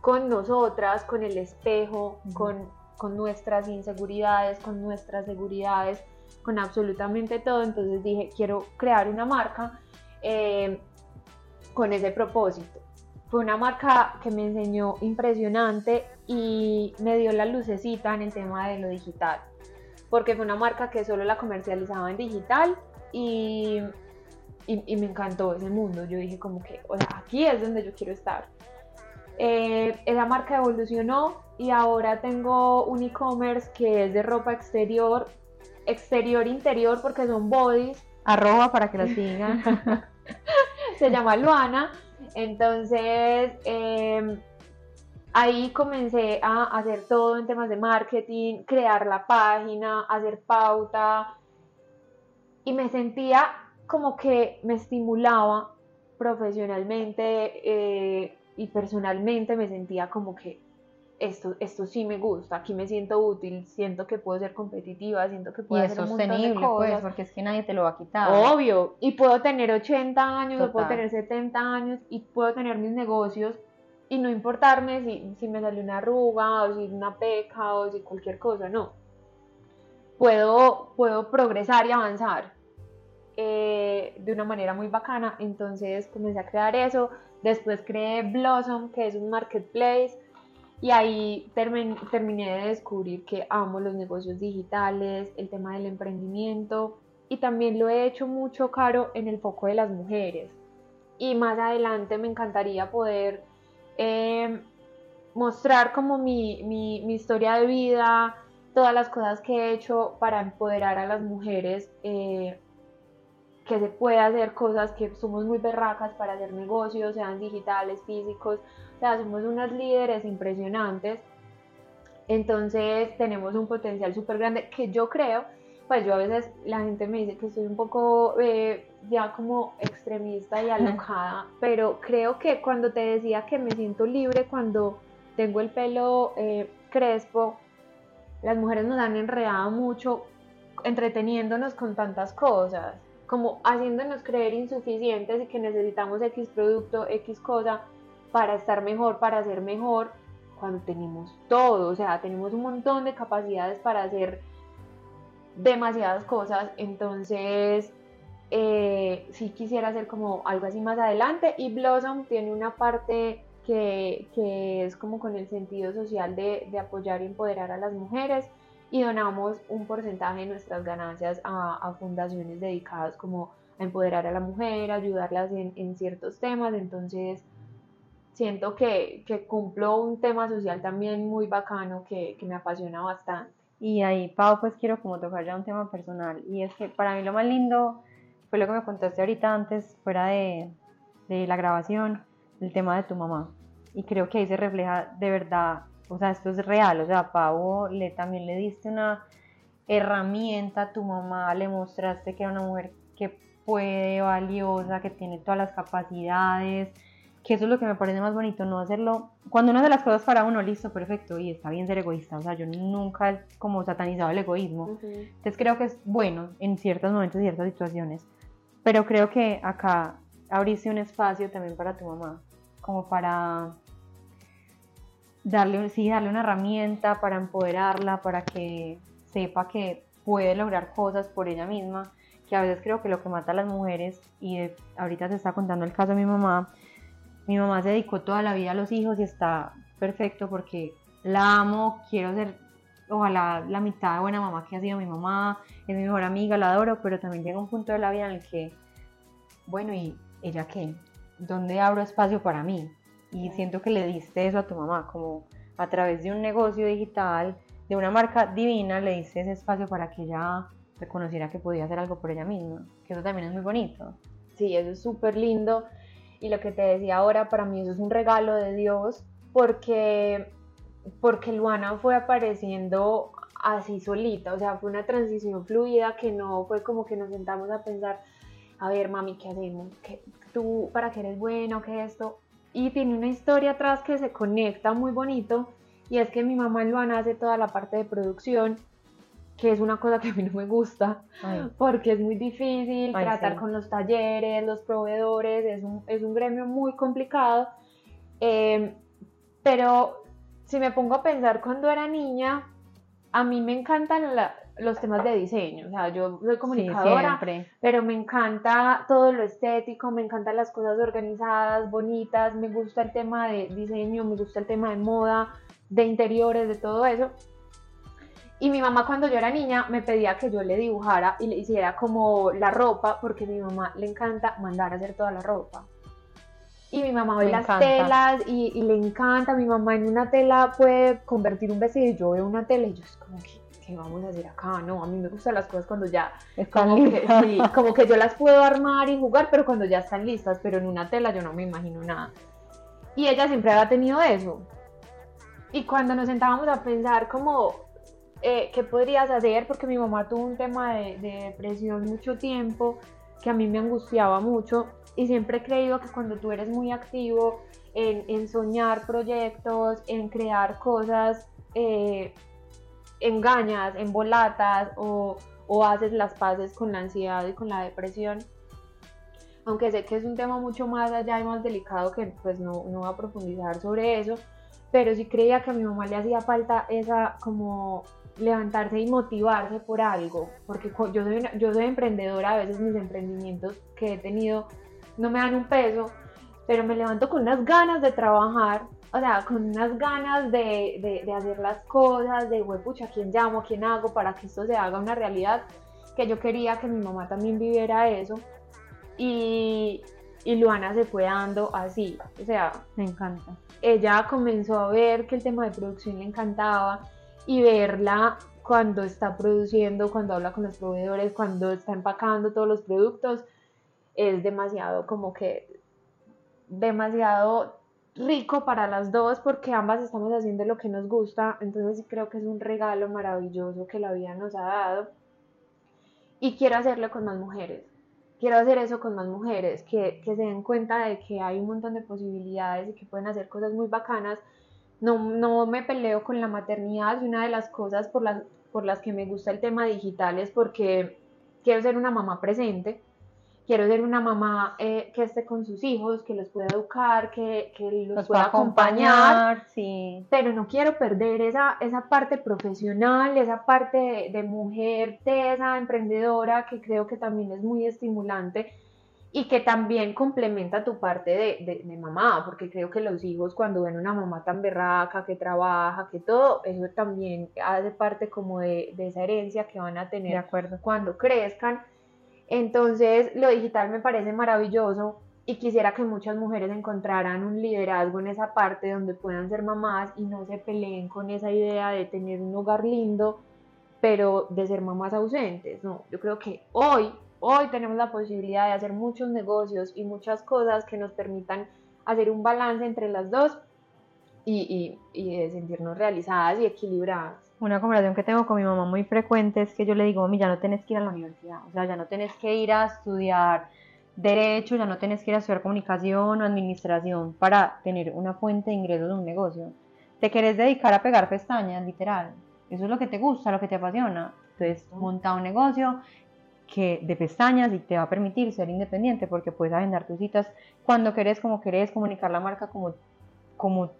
con nosotras, con el espejo, con, con, nuestras inseguridades, con nuestras seguridades, con absolutamente todo. Entonces dije, quiero crear una marca eh, con ese propósito. Fue una marca que me enseñó impresionante y me dio la lucecita en el tema de lo digital porque fue una marca que solo la comercializaba en digital y, y, me encantó ese mundo. Yo dije como que, o sea, aquí es donde yo quiero estar. Eh, esa marca evolucionó y ahora tengo un e-commerce que es de ropa exterior, exterior interior porque son bodies. Arroba para que lo sigan. Se llama Luana. Entonces, em, ahí comencé a hacer todo en temas de marketing, crear la página, hacer pauta y me sentía como que me estimulaba profesionalmente eh, y personalmente me sentía como que esto, esto sí me gusta, aquí me siento útil, siento que puedo ser competitiva, siento que puedo y hacer es un montón de sostenible, pues, porque es que nadie te lo va a quitar. Obvio, y puedo tener 80 años, o puedo tener 70 años, y puedo tener mis negocios, y no importarme si, si me salió una arruga, o si una peca, o si cualquier cosa, no. Puedo, puedo progresar y avanzar eh, de una manera muy bacana, entonces comencé a crear eso, después creé Blossom, que es un marketplace, y ahí termin- terminé de descubrir que amo los negocios digitales, el tema del emprendimiento. Y también lo he hecho mucho, Caro, en el foco de las mujeres. Y más adelante me encantaría poder eh, mostrar como mi, mi- mi historia de vida, todas las cosas que he hecho para empoderar a las mujeres, eh, que se puede hacer cosas que somos muy berracas para hacer negocios, sean digitales, físicos, o sea, somos unas líderes impresionantes. Entonces tenemos un potencial súper grande que yo creo, pues yo a veces la gente me dice que soy un poco eh, ya como extremista y alocada, pero creo que cuando te decía que me siento libre cuando tengo el pelo eh, crespo, las mujeres nos han enredado mucho entreteniéndonos con tantas cosas, como haciéndonos creer insuficientes y que necesitamos X producto, X cosa para estar mejor, para ser mejor, cuando tenemos todo, o sea, tenemos un montón de capacidades para hacer demasiadas cosas, entonces eh, sí quisiera hacer como algo así más adelante. Y Blossom tiene una parte que, que es como con el sentido social de, de apoyar y empoderar a las mujeres y donamos un porcentaje de nuestras ganancias a, a fundaciones dedicadas como a empoderar a la mujer, ayudarlas en, en ciertos temas, entonces siento que, que, cumplo un tema social también muy bacano que, que, me apasiona bastante. Y ahí, Pau, pues quiero como tocar ya un tema personal. Y es que para mí lo más lindo fue lo que me contaste ahorita antes, fuera de, de la grabación, el tema de tu mamá. Y creo que ahí se refleja de verdad, o sea, esto es real. O sea, Pau, le, también le diste una herramienta a tu mamá, le mostraste que era una mujer que puede, valiosa, que tiene todas las capacidades que eso es lo que me parece más bonito, no hacerlo, cuando uno hace las cosas para uno, listo, perfecto, y está bien ser egoísta, o sea, yo nunca he como satanizado el egoísmo, uh -huh. entonces creo que es bueno en ciertos momentos, ciertas situaciones, pero creo que acá abriste un espacio también para tu mamá, como para darle, sí, darle una herramienta, para empoderarla, para que sepa que puede lograr cosas por ella misma, que a veces creo que lo que mata a las mujeres, y de, ahorita se está contando el caso de mi mamá, mi mamá se dedicó toda la vida a los hijos y está perfecto porque la amo, quiero ser ojalá la mitad de buena mamá que ha sido mi mamá, es mi mejor amiga, la adoro, pero también llega un punto de la vida en el que, bueno, ¿y ella qué? ¿Dónde abro espacio para mí? Y siento que le diste eso a tu mamá, como a través de un negocio digital, de una marca divina, le diste ese espacio para que ella reconociera que podía hacer algo por ella misma, que eso también es muy bonito. Sí, eso es súper lindo y lo que te decía ahora, para mí eso es un regalo de Dios porque, porque Luana fue apareciendo así solita, o sea, fue una transición fluida que no fue como que nos sentamos a pensar, a ver, mami, ¿qué hacemos? ¿Qué, ¿Tú para qué eres buena o qué esto? Y tiene una historia atrás que se conecta muy bonito y es que mi mamá Luana hace toda la parte de producción que es una cosa que a mí no me gusta, Ay. porque es muy difícil Ay, tratar sí. con los talleres, los proveedores, es un, es un gremio muy complicado, eh, pero si me pongo a pensar cuando era niña, a mí me encantan la, los temas de diseño, o sea, yo soy comunicadora, sí, pero me encanta todo lo estético, me encantan las cosas organizadas, bonitas, me gusta el tema de diseño, me gusta el tema de moda, de interiores, de todo eso. Y mi mamá cuando yo era niña me pedía que yo le dibujara y le hiciera como la ropa, porque a mi mamá le encanta mandar a hacer toda la ropa. Y mi mamá ve las encanta. telas y, y le encanta, mi mamá en una tela puede convertir un vestido y yo veo una tela y yo es como que, ¿qué vamos a hacer acá? No, a mí me gustan las cosas cuando ya, Están como que, sí, como que yo las puedo armar y jugar, pero cuando ya están listas, pero en una tela yo no me imagino nada. Y ella siempre había tenido eso. y cuando nos sentábamos a pensar como eh, qué podrías hacer, porque mi mamá tuvo un tema de, de depresión mucho tiempo que a mí me angustiaba mucho y siempre he creído que cuando tú eres muy activo en, en soñar proyectos, en crear cosas, eh, engañas, embolatas o, o haces las paces con la ansiedad y con la depresión, aunque sé que es un tema mucho más allá y más delicado que pues no, no va a profundizar sobre eso, pero sí creía que a mi mamá le hacía falta esa como levantarse y motivarse por algo, porque yo soy, yo soy emprendedora, a veces mis emprendimientos que he tenido no me dan un peso, pero me levanto con unas ganas de trabajar, o sea, con unas ganas de, de, de hacer las cosas, de, pucha, ¿quién llamo? ¿Quién hago? Para que esto se haga una realidad, que yo quería que mi mamá también viviera eso. Y, y Luana se fue dando así, o sea, Me encanta. ella comenzó a ver que el tema de producción le encantaba y verla cuando está produciendo, cuando habla con los proveedores, cuando está empacando todos los productos, es demasiado como que demasiado rico para las dos porque ambas estamos haciendo lo que nos gusta, entonces creo que es un regalo maravilloso que la vida nos ha dado y quiero hacerlo con más mujeres. Quiero hacer eso con más mujeres, que, que se den cuenta de que hay un montón de posibilidades y que pueden hacer cosas muy bacanas. No, no me peleo con la maternidad y una de las cosas por las, por las que me gusta el tema digital es porque quiero ser una mamá presente quiero ser una mamá eh, que esté con sus hijos, que los pueda educar, que, que los, Los pueda acompañar, acompañar, sí. pero no quiero perder esa, esa parte profesional, esa parte de, de mujer tesa, emprendedora, que creo que también es muy estimulante y que también complementa tu parte de, de, de mamá, porque creo que los hijos cuando ven una mamá tan berraca, que trabaja, que todo, eso también hace parte como de, de esa herencia que van a De tener acuerdo. cuando crezcan. Entonces, lo digital me parece maravilloso y quisiera que muchas mujeres encontraran un liderazgo en esa parte donde puedan ser mamás y no se peleen con esa idea de tener un hogar lindo, pero de ser mamás ausentes. No, yo creo que hoy, hoy tenemos la posibilidad de hacer muchos negocios y muchas cosas que nos permitan hacer un balance entre las dos y, de sentirnos realizadas y equilibradas. Una conversación que tengo con mi mamá muy frecuente es que yo le digo, mami, ya no tenés que ir a la universidad, o sea, ya no tenés que ir a estudiar derecho, ya no tenés que ir a estudiar comunicación o administración para tener una fuente de ingresos de un negocio. Te querés dedicar a pegar pestañas, literal. Eso es lo que te gusta, lo que te apasiona. Entonces, monta un negocio que de pestañas y te va a permitir ser independiente porque puedes agendar tus citas cuando querés, como querés, comunicar la marca como, como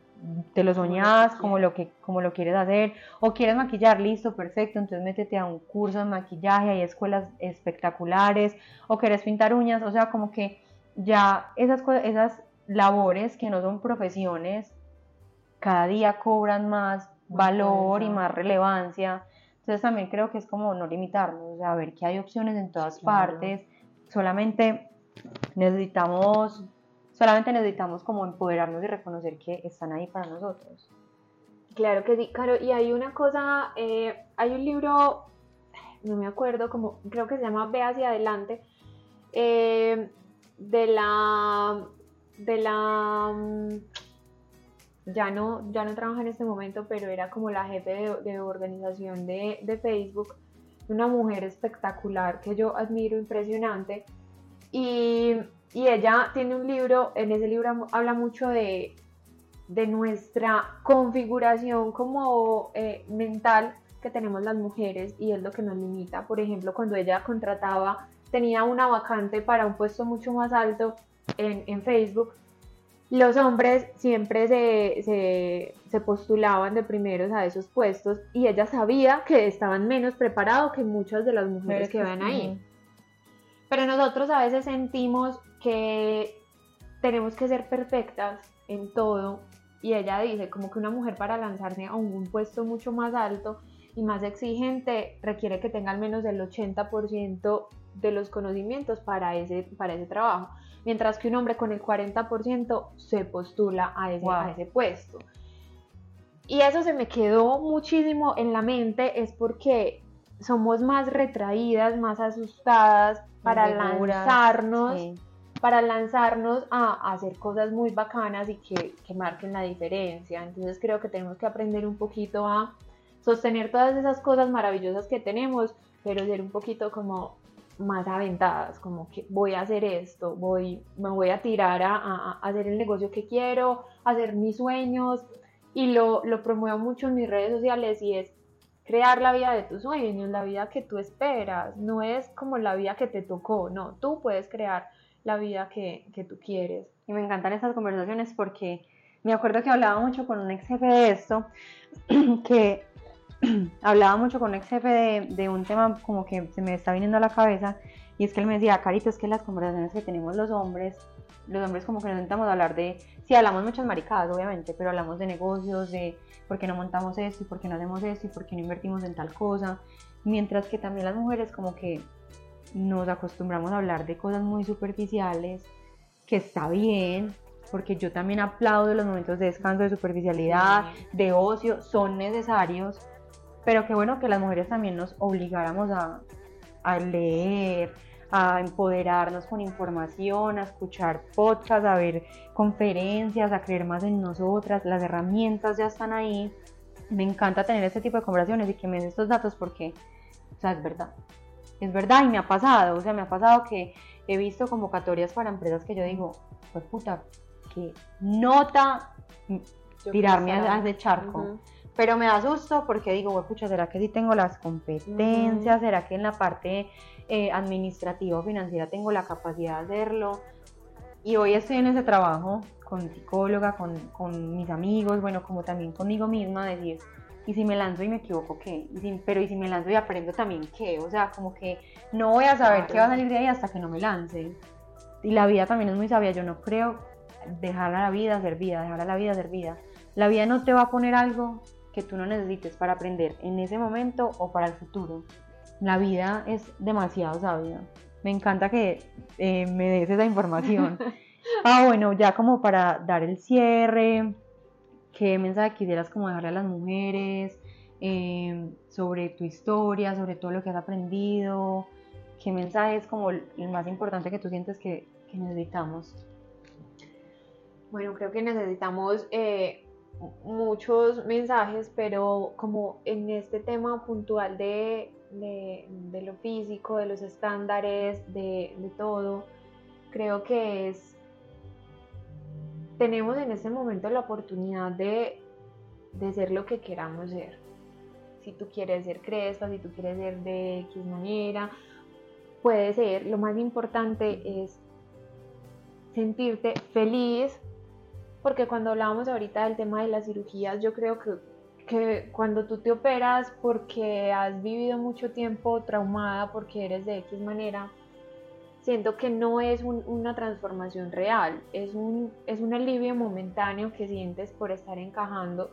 te lo soñás, como lo que como lo quieres hacer, o quieres maquillar, listo, perfecto, entonces métete a un curso de maquillaje, hay escuelas espectaculares, o quieres pintar uñas, o sea, como que ya esas esas labores que no son profesiones, cada día cobran más valor y más relevancia. Entonces también creo que es como no limitarnos, sea, ver que hay opciones en todas Claro. partes, solamente necesitamos solamente necesitamos como empoderarnos y reconocer que están ahí para nosotros. Claro que sí, Caro. Y hay una cosa, eh, hay un libro, no me acuerdo, como creo que se llama Ve hacia adelante, eh, de la, de la, mm, ya no, ya no trabaja en este momento, pero era como la jefe de, de organización de, de Facebook, una mujer espectacular que yo admiro, impresionante. Y, y ella tiene un libro, en ese libro habla mucho de, de nuestra configuración como eh, mental que tenemos las mujeres y es lo que nos limita. Por ejemplo, cuando ella contrataba, tenía una vacante para un puesto mucho más alto en, en Facebook, los hombres siempre se, se, se postulaban de primeros a esos puestos y ella sabía que estaban menos preparados que muchas de las mujeres que ven ahí. Pero nosotros a veces sentimos que tenemos que ser perfectas en todo y ella dice como que una mujer para lanzarse a un puesto mucho más alto y más exigente requiere que tenga al menos el 80% de los conocimientos para ese, para ese trabajo, mientras que un hombre con el 40% se postula a ese, Wow. a ese puesto. Y eso se me quedó muchísimo en la mente, es porque somos más retraídas, más asustadas para lanzarnos Sí. Para lanzarnos a, hacer cosas muy bacanas y que, que marquen la diferencia. Entonces creo que tenemos que aprender un poquito a sostener todas esas cosas maravillosas que tenemos, pero ser un poquito como más aventadas, como que voy a hacer esto, voy, me voy a tirar a, a, hacer el negocio que quiero, hacer mis sueños y lo, lo promuevo mucho en mis redes sociales y es crear la vida de tus sueños, la vida que tú esperas, no es como la vida que te tocó, no, tú puedes crear la vida que, que tú quieres. Y me encantan estas conversaciones porque me acuerdo que hablaba mucho con un ex jefe de esto, que hablaba mucho con un ex jefe de, un tema como que se me está viniendo a la cabeza y es que él me decía, Carito, es que las conversaciones que tenemos los hombres, los hombres como que nos intentamos hablar de, sí, hablamos muchas maricadas, obviamente, pero hablamos de negocios, de por qué no montamos esto y por qué no hacemos esto y por qué no invertimos en tal cosa, mientras que también las mujeres como que nos acostumbramos a hablar de cosas muy superficiales, que está bien, porque yo también aplaudo los momentos de descanso, de superficialidad, de ocio, son necesarios, pero qué bueno que las mujeres también nos obligáramos a, a leer, a empoderarnos con información, a escuchar podcasts, a ver conferencias, a creer más en nosotras, las herramientas ya están ahí. Me encanta tener este tipo de conversaciones y que me den estos datos porque, o sea, es verdad. Es verdad y me ha pasado, o sea, me ha pasado que he visto convocatorias para empresas que yo digo, pues puta, que nota tirarme a, ese charco. Pero me da susto porque digo, pucha, ¿será que sí tengo las competencias? ¿Será que en la parte eh, administrativa o financiera tengo la capacidad de hacerlo? Y hoy estoy en ese trabajo con psicóloga, con, con mis amigos, bueno, como también conmigo misma, decir, ¿y si me lanzo y me equivoco qué? ¿Y pero ¿y si me lanzo y aprendo también qué? O sea, como que no voy a saber qué va a salir de ahí hasta que no me lance. Y la vida también es muy sabia, yo no creo dejar a la vida ser vida, dejar a la vida ser vida. La vida no te va a poner algo que tú no necesites para aprender en ese momento o para el futuro. La vida es demasiado sabia. Me encanta que eh, me des esa información. ah, bueno, ya como para dar el cierre, ¿qué mensaje quisieras como dejarle a las mujeres eh, sobre tu historia, sobre todo lo que has aprendido? ¿Qué mensaje es como el más importante que tú sientes que, que necesitamos? Bueno, creo que necesitamos eh, muchos mensajes, pero como en este tema puntual de, de, lo físico, de los estándares, de, de, todo, creo que es, tenemos en este momento la oportunidad de, de ser lo que queramos ser. Si tú quieres ser cresta, si tú quieres ser de X manera, puede ser. Lo más importante es sentirte feliz porque cuando hablábamos ahorita del tema de las cirugías, yo creo que, que cuando tú te operas porque has vivido mucho tiempo traumada, porque eres de X manera, siento que no es una transformación real, es un, es un alivio momentáneo que sientes por estar encajando,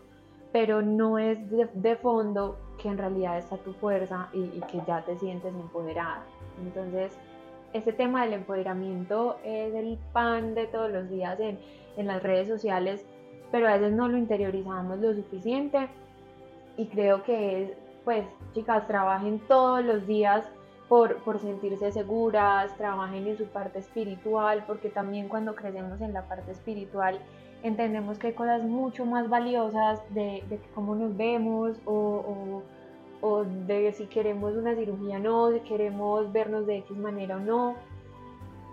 pero no es de, fondo que en realidad está tu fuerza y, y, que ya te sientes empoderada. Entonces, este tema del empoderamiento es el pan de todos los días en en las redes sociales, pero a veces no lo interiorizamos lo suficiente y creo que pues chicas, trabajen todos los días por, por, sentirse seguras, trabajen en su parte espiritual, porque también cuando crecemos en la parte espiritual entendemos que hay cosas mucho más valiosas de, de cómo nos vemos o, o, o, de si queremos una cirugía o no, si queremos vernos de X manera o no.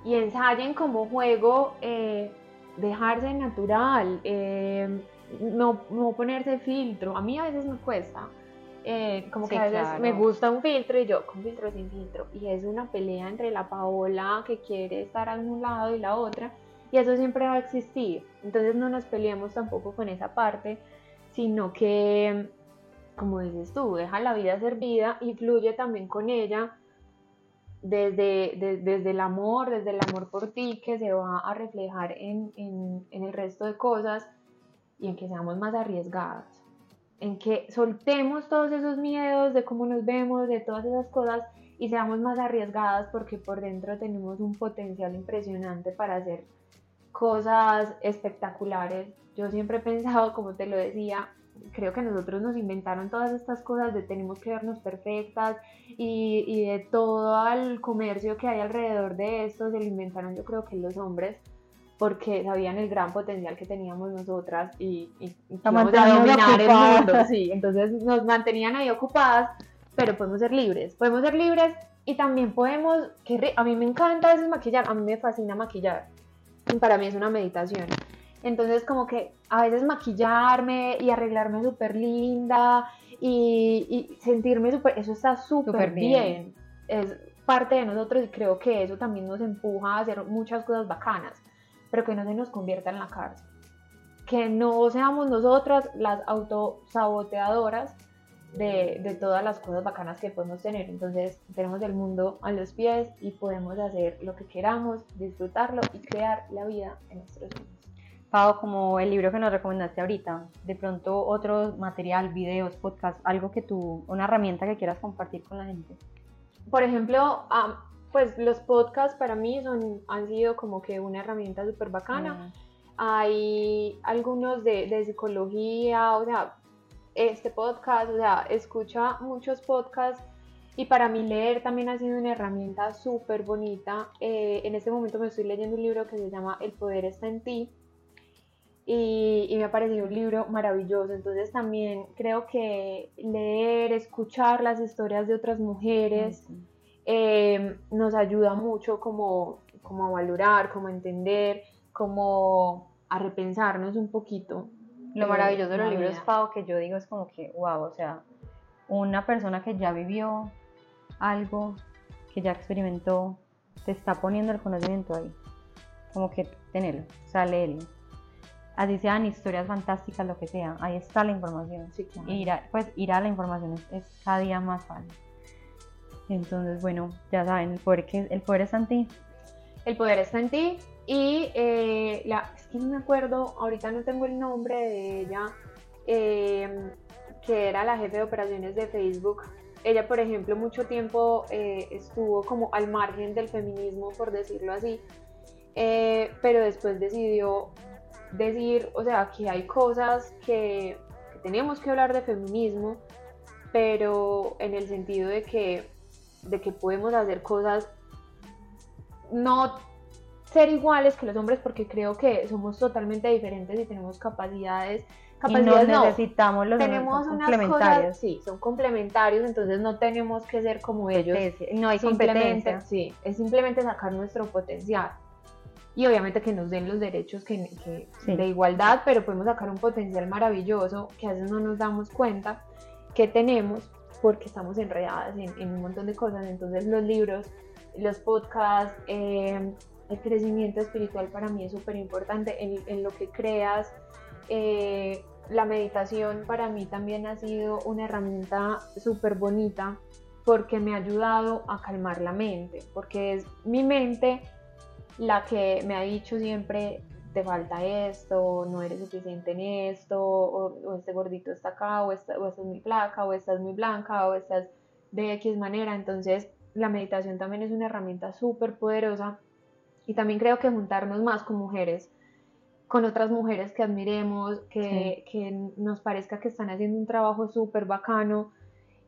Y ensayen como juego eh, dejarse natural, eh, no, no, ponerse filtro. A mí a veces me cuesta. Eh, como que a veces me gusta un filtro y yo con filtro sin filtro. Y es una pelea entre la Paola que quiere estar a un lado y la otra. Y eso siempre va a existir. Entonces no nos peleemos tampoco con esa parte, sino que, como dices tú, deja la vida ser vida y fluye también con ella desde, desde el amor, desde el amor por ti que se va a reflejar en, en, en el resto de cosas y en que seamos más arriesgadas, en que soltemos todos esos miedos de cómo nos vemos, de todas esas cosas y seamos más arriesgadas porque por dentro tenemos un potencial impresionante para hacer cosas espectaculares. Yo siempre he pensado, como te lo decía, creo que nosotros nos inventaron todas estas cosas de tenemos que vernos perfectas y, y de todo el comercio que hay alrededor de esto se lo inventaron yo creo que los hombres porque sabían el gran potencial que teníamos nosotras y, y, y a dominar el mundo. Sí, entonces nos mantenían ahí ocupadas, pero podemos ser libres. Podemos ser libres y también podemos, que a mí me encanta a veces maquillar, a mí me fascina maquillar. Para mí es una meditación. Entonces como que a veces maquillarme y arreglarme súper linda y, sentirme súper, eso está súper bien. Es parte de nosotros y creo que eso también nos empuja a hacer muchas cosas bacanas pero que no se nos convierta en la cárcel. Que no seamos nosotras las autosaboteadoras de, de, todas las cosas bacanas que podemos tener. Entonces tenemos el mundo a los pies y podemos hacer lo que queramos, disfrutarlo y crear la vida en nuestros sueños. Pau, como el libro que nos recomendaste ahorita, de pronto otro material, videos, podcast, algo que tú, una herramienta que quieras compartir con la gente. Por ejemplo, pues los podcasts para mí son, han sido como que una herramienta súper bacana. Mm. Hay algunos de, de, psicología, o sea, este podcast, o sea, escucha muchos podcasts y para mí leer también ha sido una herramienta súper bonita. Eh, en este momento me estoy leyendo un libro que se llama El poder está en ti. Y, y, me ha parecido un libro maravilloso. Entonces también creo que leer, escuchar las historias de otras mujeres, Em, nos ayuda mucho como, como a valorar, como a entender, como a repensarnos un poquito. Lo maravilloso de los libros Pau que yo digo es como que, wow, o sea, una persona que ya vivió algo, que ya experimentó, te está poniendo el conocimiento ahí. Como que tenerlo, o sea, léelo. Así sean historias fantásticas, lo que sea, ahí está la información. Sí, ir a, pues ir a la información es cada día más fácil. Entonces, bueno, ya saben, el poder, que, el poder está en ti. El poder está en ti y eh, la, es que no me acuerdo, ahorita no tengo el nombre de ella, em, que era la jefe de operaciones de Facebook. Ella, por ejemplo, mucho tiempo eh, estuvo como al margen del feminismo, por decirlo así, eh, pero después decidió decir, o sea, que hay cosas que, que tenemos que hablar de feminismo, pero en el sentido de que de que podemos hacer cosas, no ser iguales que los hombres, porque creo que somos totalmente diferentes y tenemos capacidades. capacidades y no necesitamos los tenemos complementarios. sí, son complementarios, entonces no tenemos que ser como ellos. no hay competencia. Sí, es simplemente sacar nuestro potencial. Y obviamente que nos den los derechos que, de igualdad, pero podemos sacar un potencial maravilloso que a veces no nos damos cuenta que tenemos porque estamos enredadas en, un montón de cosas. Entonces los libros, los podcasts, eh, el crecimiento espiritual para mí es súper importante en, lo que creas. Eh, la meditación para mí también ha sido una herramienta súper bonita porque me ha ayudado a calmar la mente, porque es mi mente la que me ha dicho siempre te falta esto, no eres suficiente en esto, o, este gordito está acá, o, esta, o estás muy flaca, o estás muy blanca, o estás de X manera. Entonces, la meditación también es una herramienta súper poderosa y también creo que juntarnos más con mujeres, con otras mujeres que admiremos, que, que nos parezca que están haciendo un trabajo súper bacano,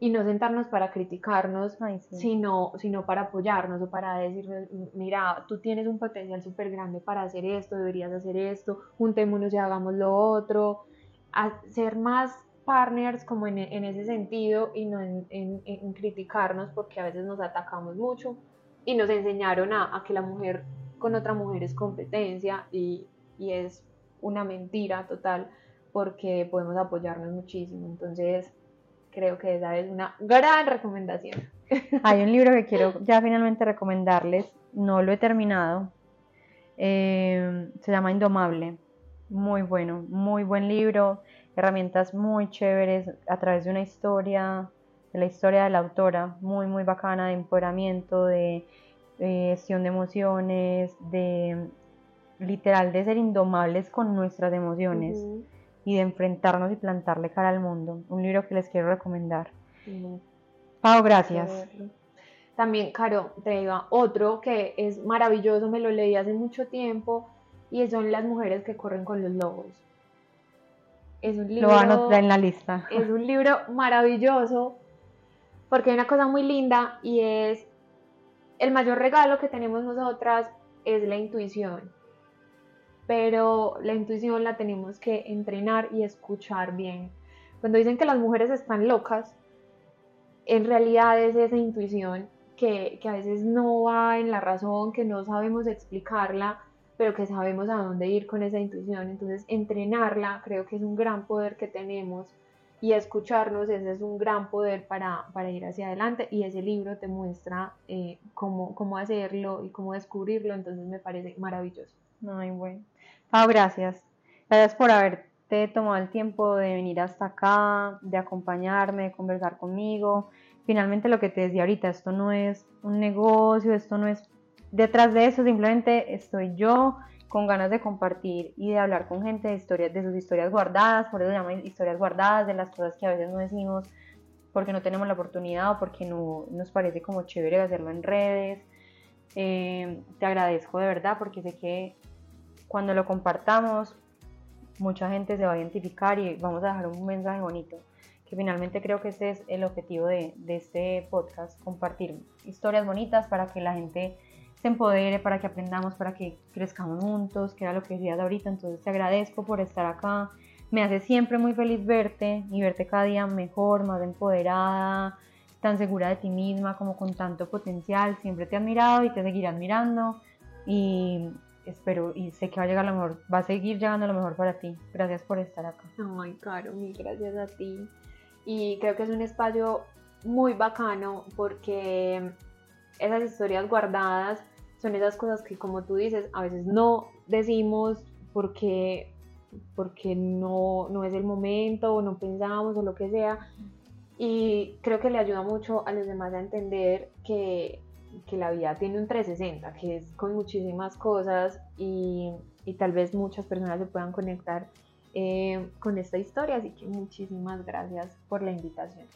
y no sentarnos para criticarnos, sino, sino para apoyarnos o para decirnos, mira, tú tienes un potencial súper grande para hacer esto, deberías hacer esto, juntémonos y hagamos lo otro, a ser más partners como en, en ese sentido y no en, en, criticarnos porque a veces nos atacamos mucho y nos enseñaron a, a que la mujer con otra mujer es competencia y, y es una mentira total porque podemos apoyarnos muchísimo. Entonces, creo que esa es una gran recomendación. Hay un libro que quiero ya finalmente recomendarles, no lo he terminado, eh, se llama Indomable, muy bueno, muy buen libro, herramientas muy chéveres a través de una historia, de la historia de la autora, muy, muy bacana, de empoderamiento, de, gestión de emociones, de literal de ser indomables con nuestras emociones y de enfrentarnos y plantarle cara al mundo. Un libro que les quiero recomendar. Pau, gracias. También, Caro, te diga otro que es maravilloso, me lo leí hace mucho tiempo y son las mujeres que corren con los lobos. Es un libro. Lo van a anotar en la lista. Es un libro maravilloso porque hay una cosa muy linda y es el mayor regalo que tenemos nosotras es la intuición. Pero la intuición la tenemos que entrenar y escuchar bien. Cuando dicen que las mujeres están locas, en realidad es esa intuición que, que a veces no va en la razón, que no sabemos explicarla, pero que sabemos a dónde ir con esa intuición. Entonces, entrenarla creo que es un gran poder que tenemos y escucharnos, ese es un gran poder para, para ir hacia adelante y ese libro te muestra eh, cómo, cómo hacerlo y cómo descubrirlo, entonces me parece maravilloso. Ay, bueno. Ah, gracias. Gracias por haberte tomado el tiempo de venir hasta acá, de acompañarme, de conversar conmigo. Finalmente lo que te decía ahorita, esto no es un negocio, esto no es... Detrás de eso simplemente estoy yo con ganas de compartir y de hablar con gente de historias, de sus historias guardadas, por eso llaman historias guardadas, de las cosas que a veces no decimos porque no tenemos la oportunidad o porque no nos parece como chévere hacerlo en redes. Eh, te agradezco de verdad porque sé que cuando lo compartamos mucha gente se va a identificar y vamos a dejar un mensaje bonito que finalmente creo que ese es el objetivo de, de este podcast, compartir historias bonitas para que la gente se empodere, para que aprendamos, para que crezcamos juntos, que era lo que decías ahorita. Entonces te agradezco por estar acá. Me hace siempre muy feliz verte y verte cada día mejor, más empoderada, tan segura de ti misma, como con tanto potencial. Siempre te he admirado y te seguiré admirando. Y espero y sé que va a llegar lo mejor, va a seguir llegando lo mejor para ti. Gracias por estar acá. Ay, Caro, mil gracias a ti. Y creo que es un espacio muy bacano porque esas historias guardadas son esas cosas que como tú dices, a veces no decimos porque, porque no, no es el momento o no pensamos o lo que sea. Y creo que le ayuda mucho a los demás a entender que, que la vida tiene un 360, que es con muchísimas cosas y, y tal vez muchas personas se puedan conectar eh, con esta historia. Así que muchísimas gracias por la invitación.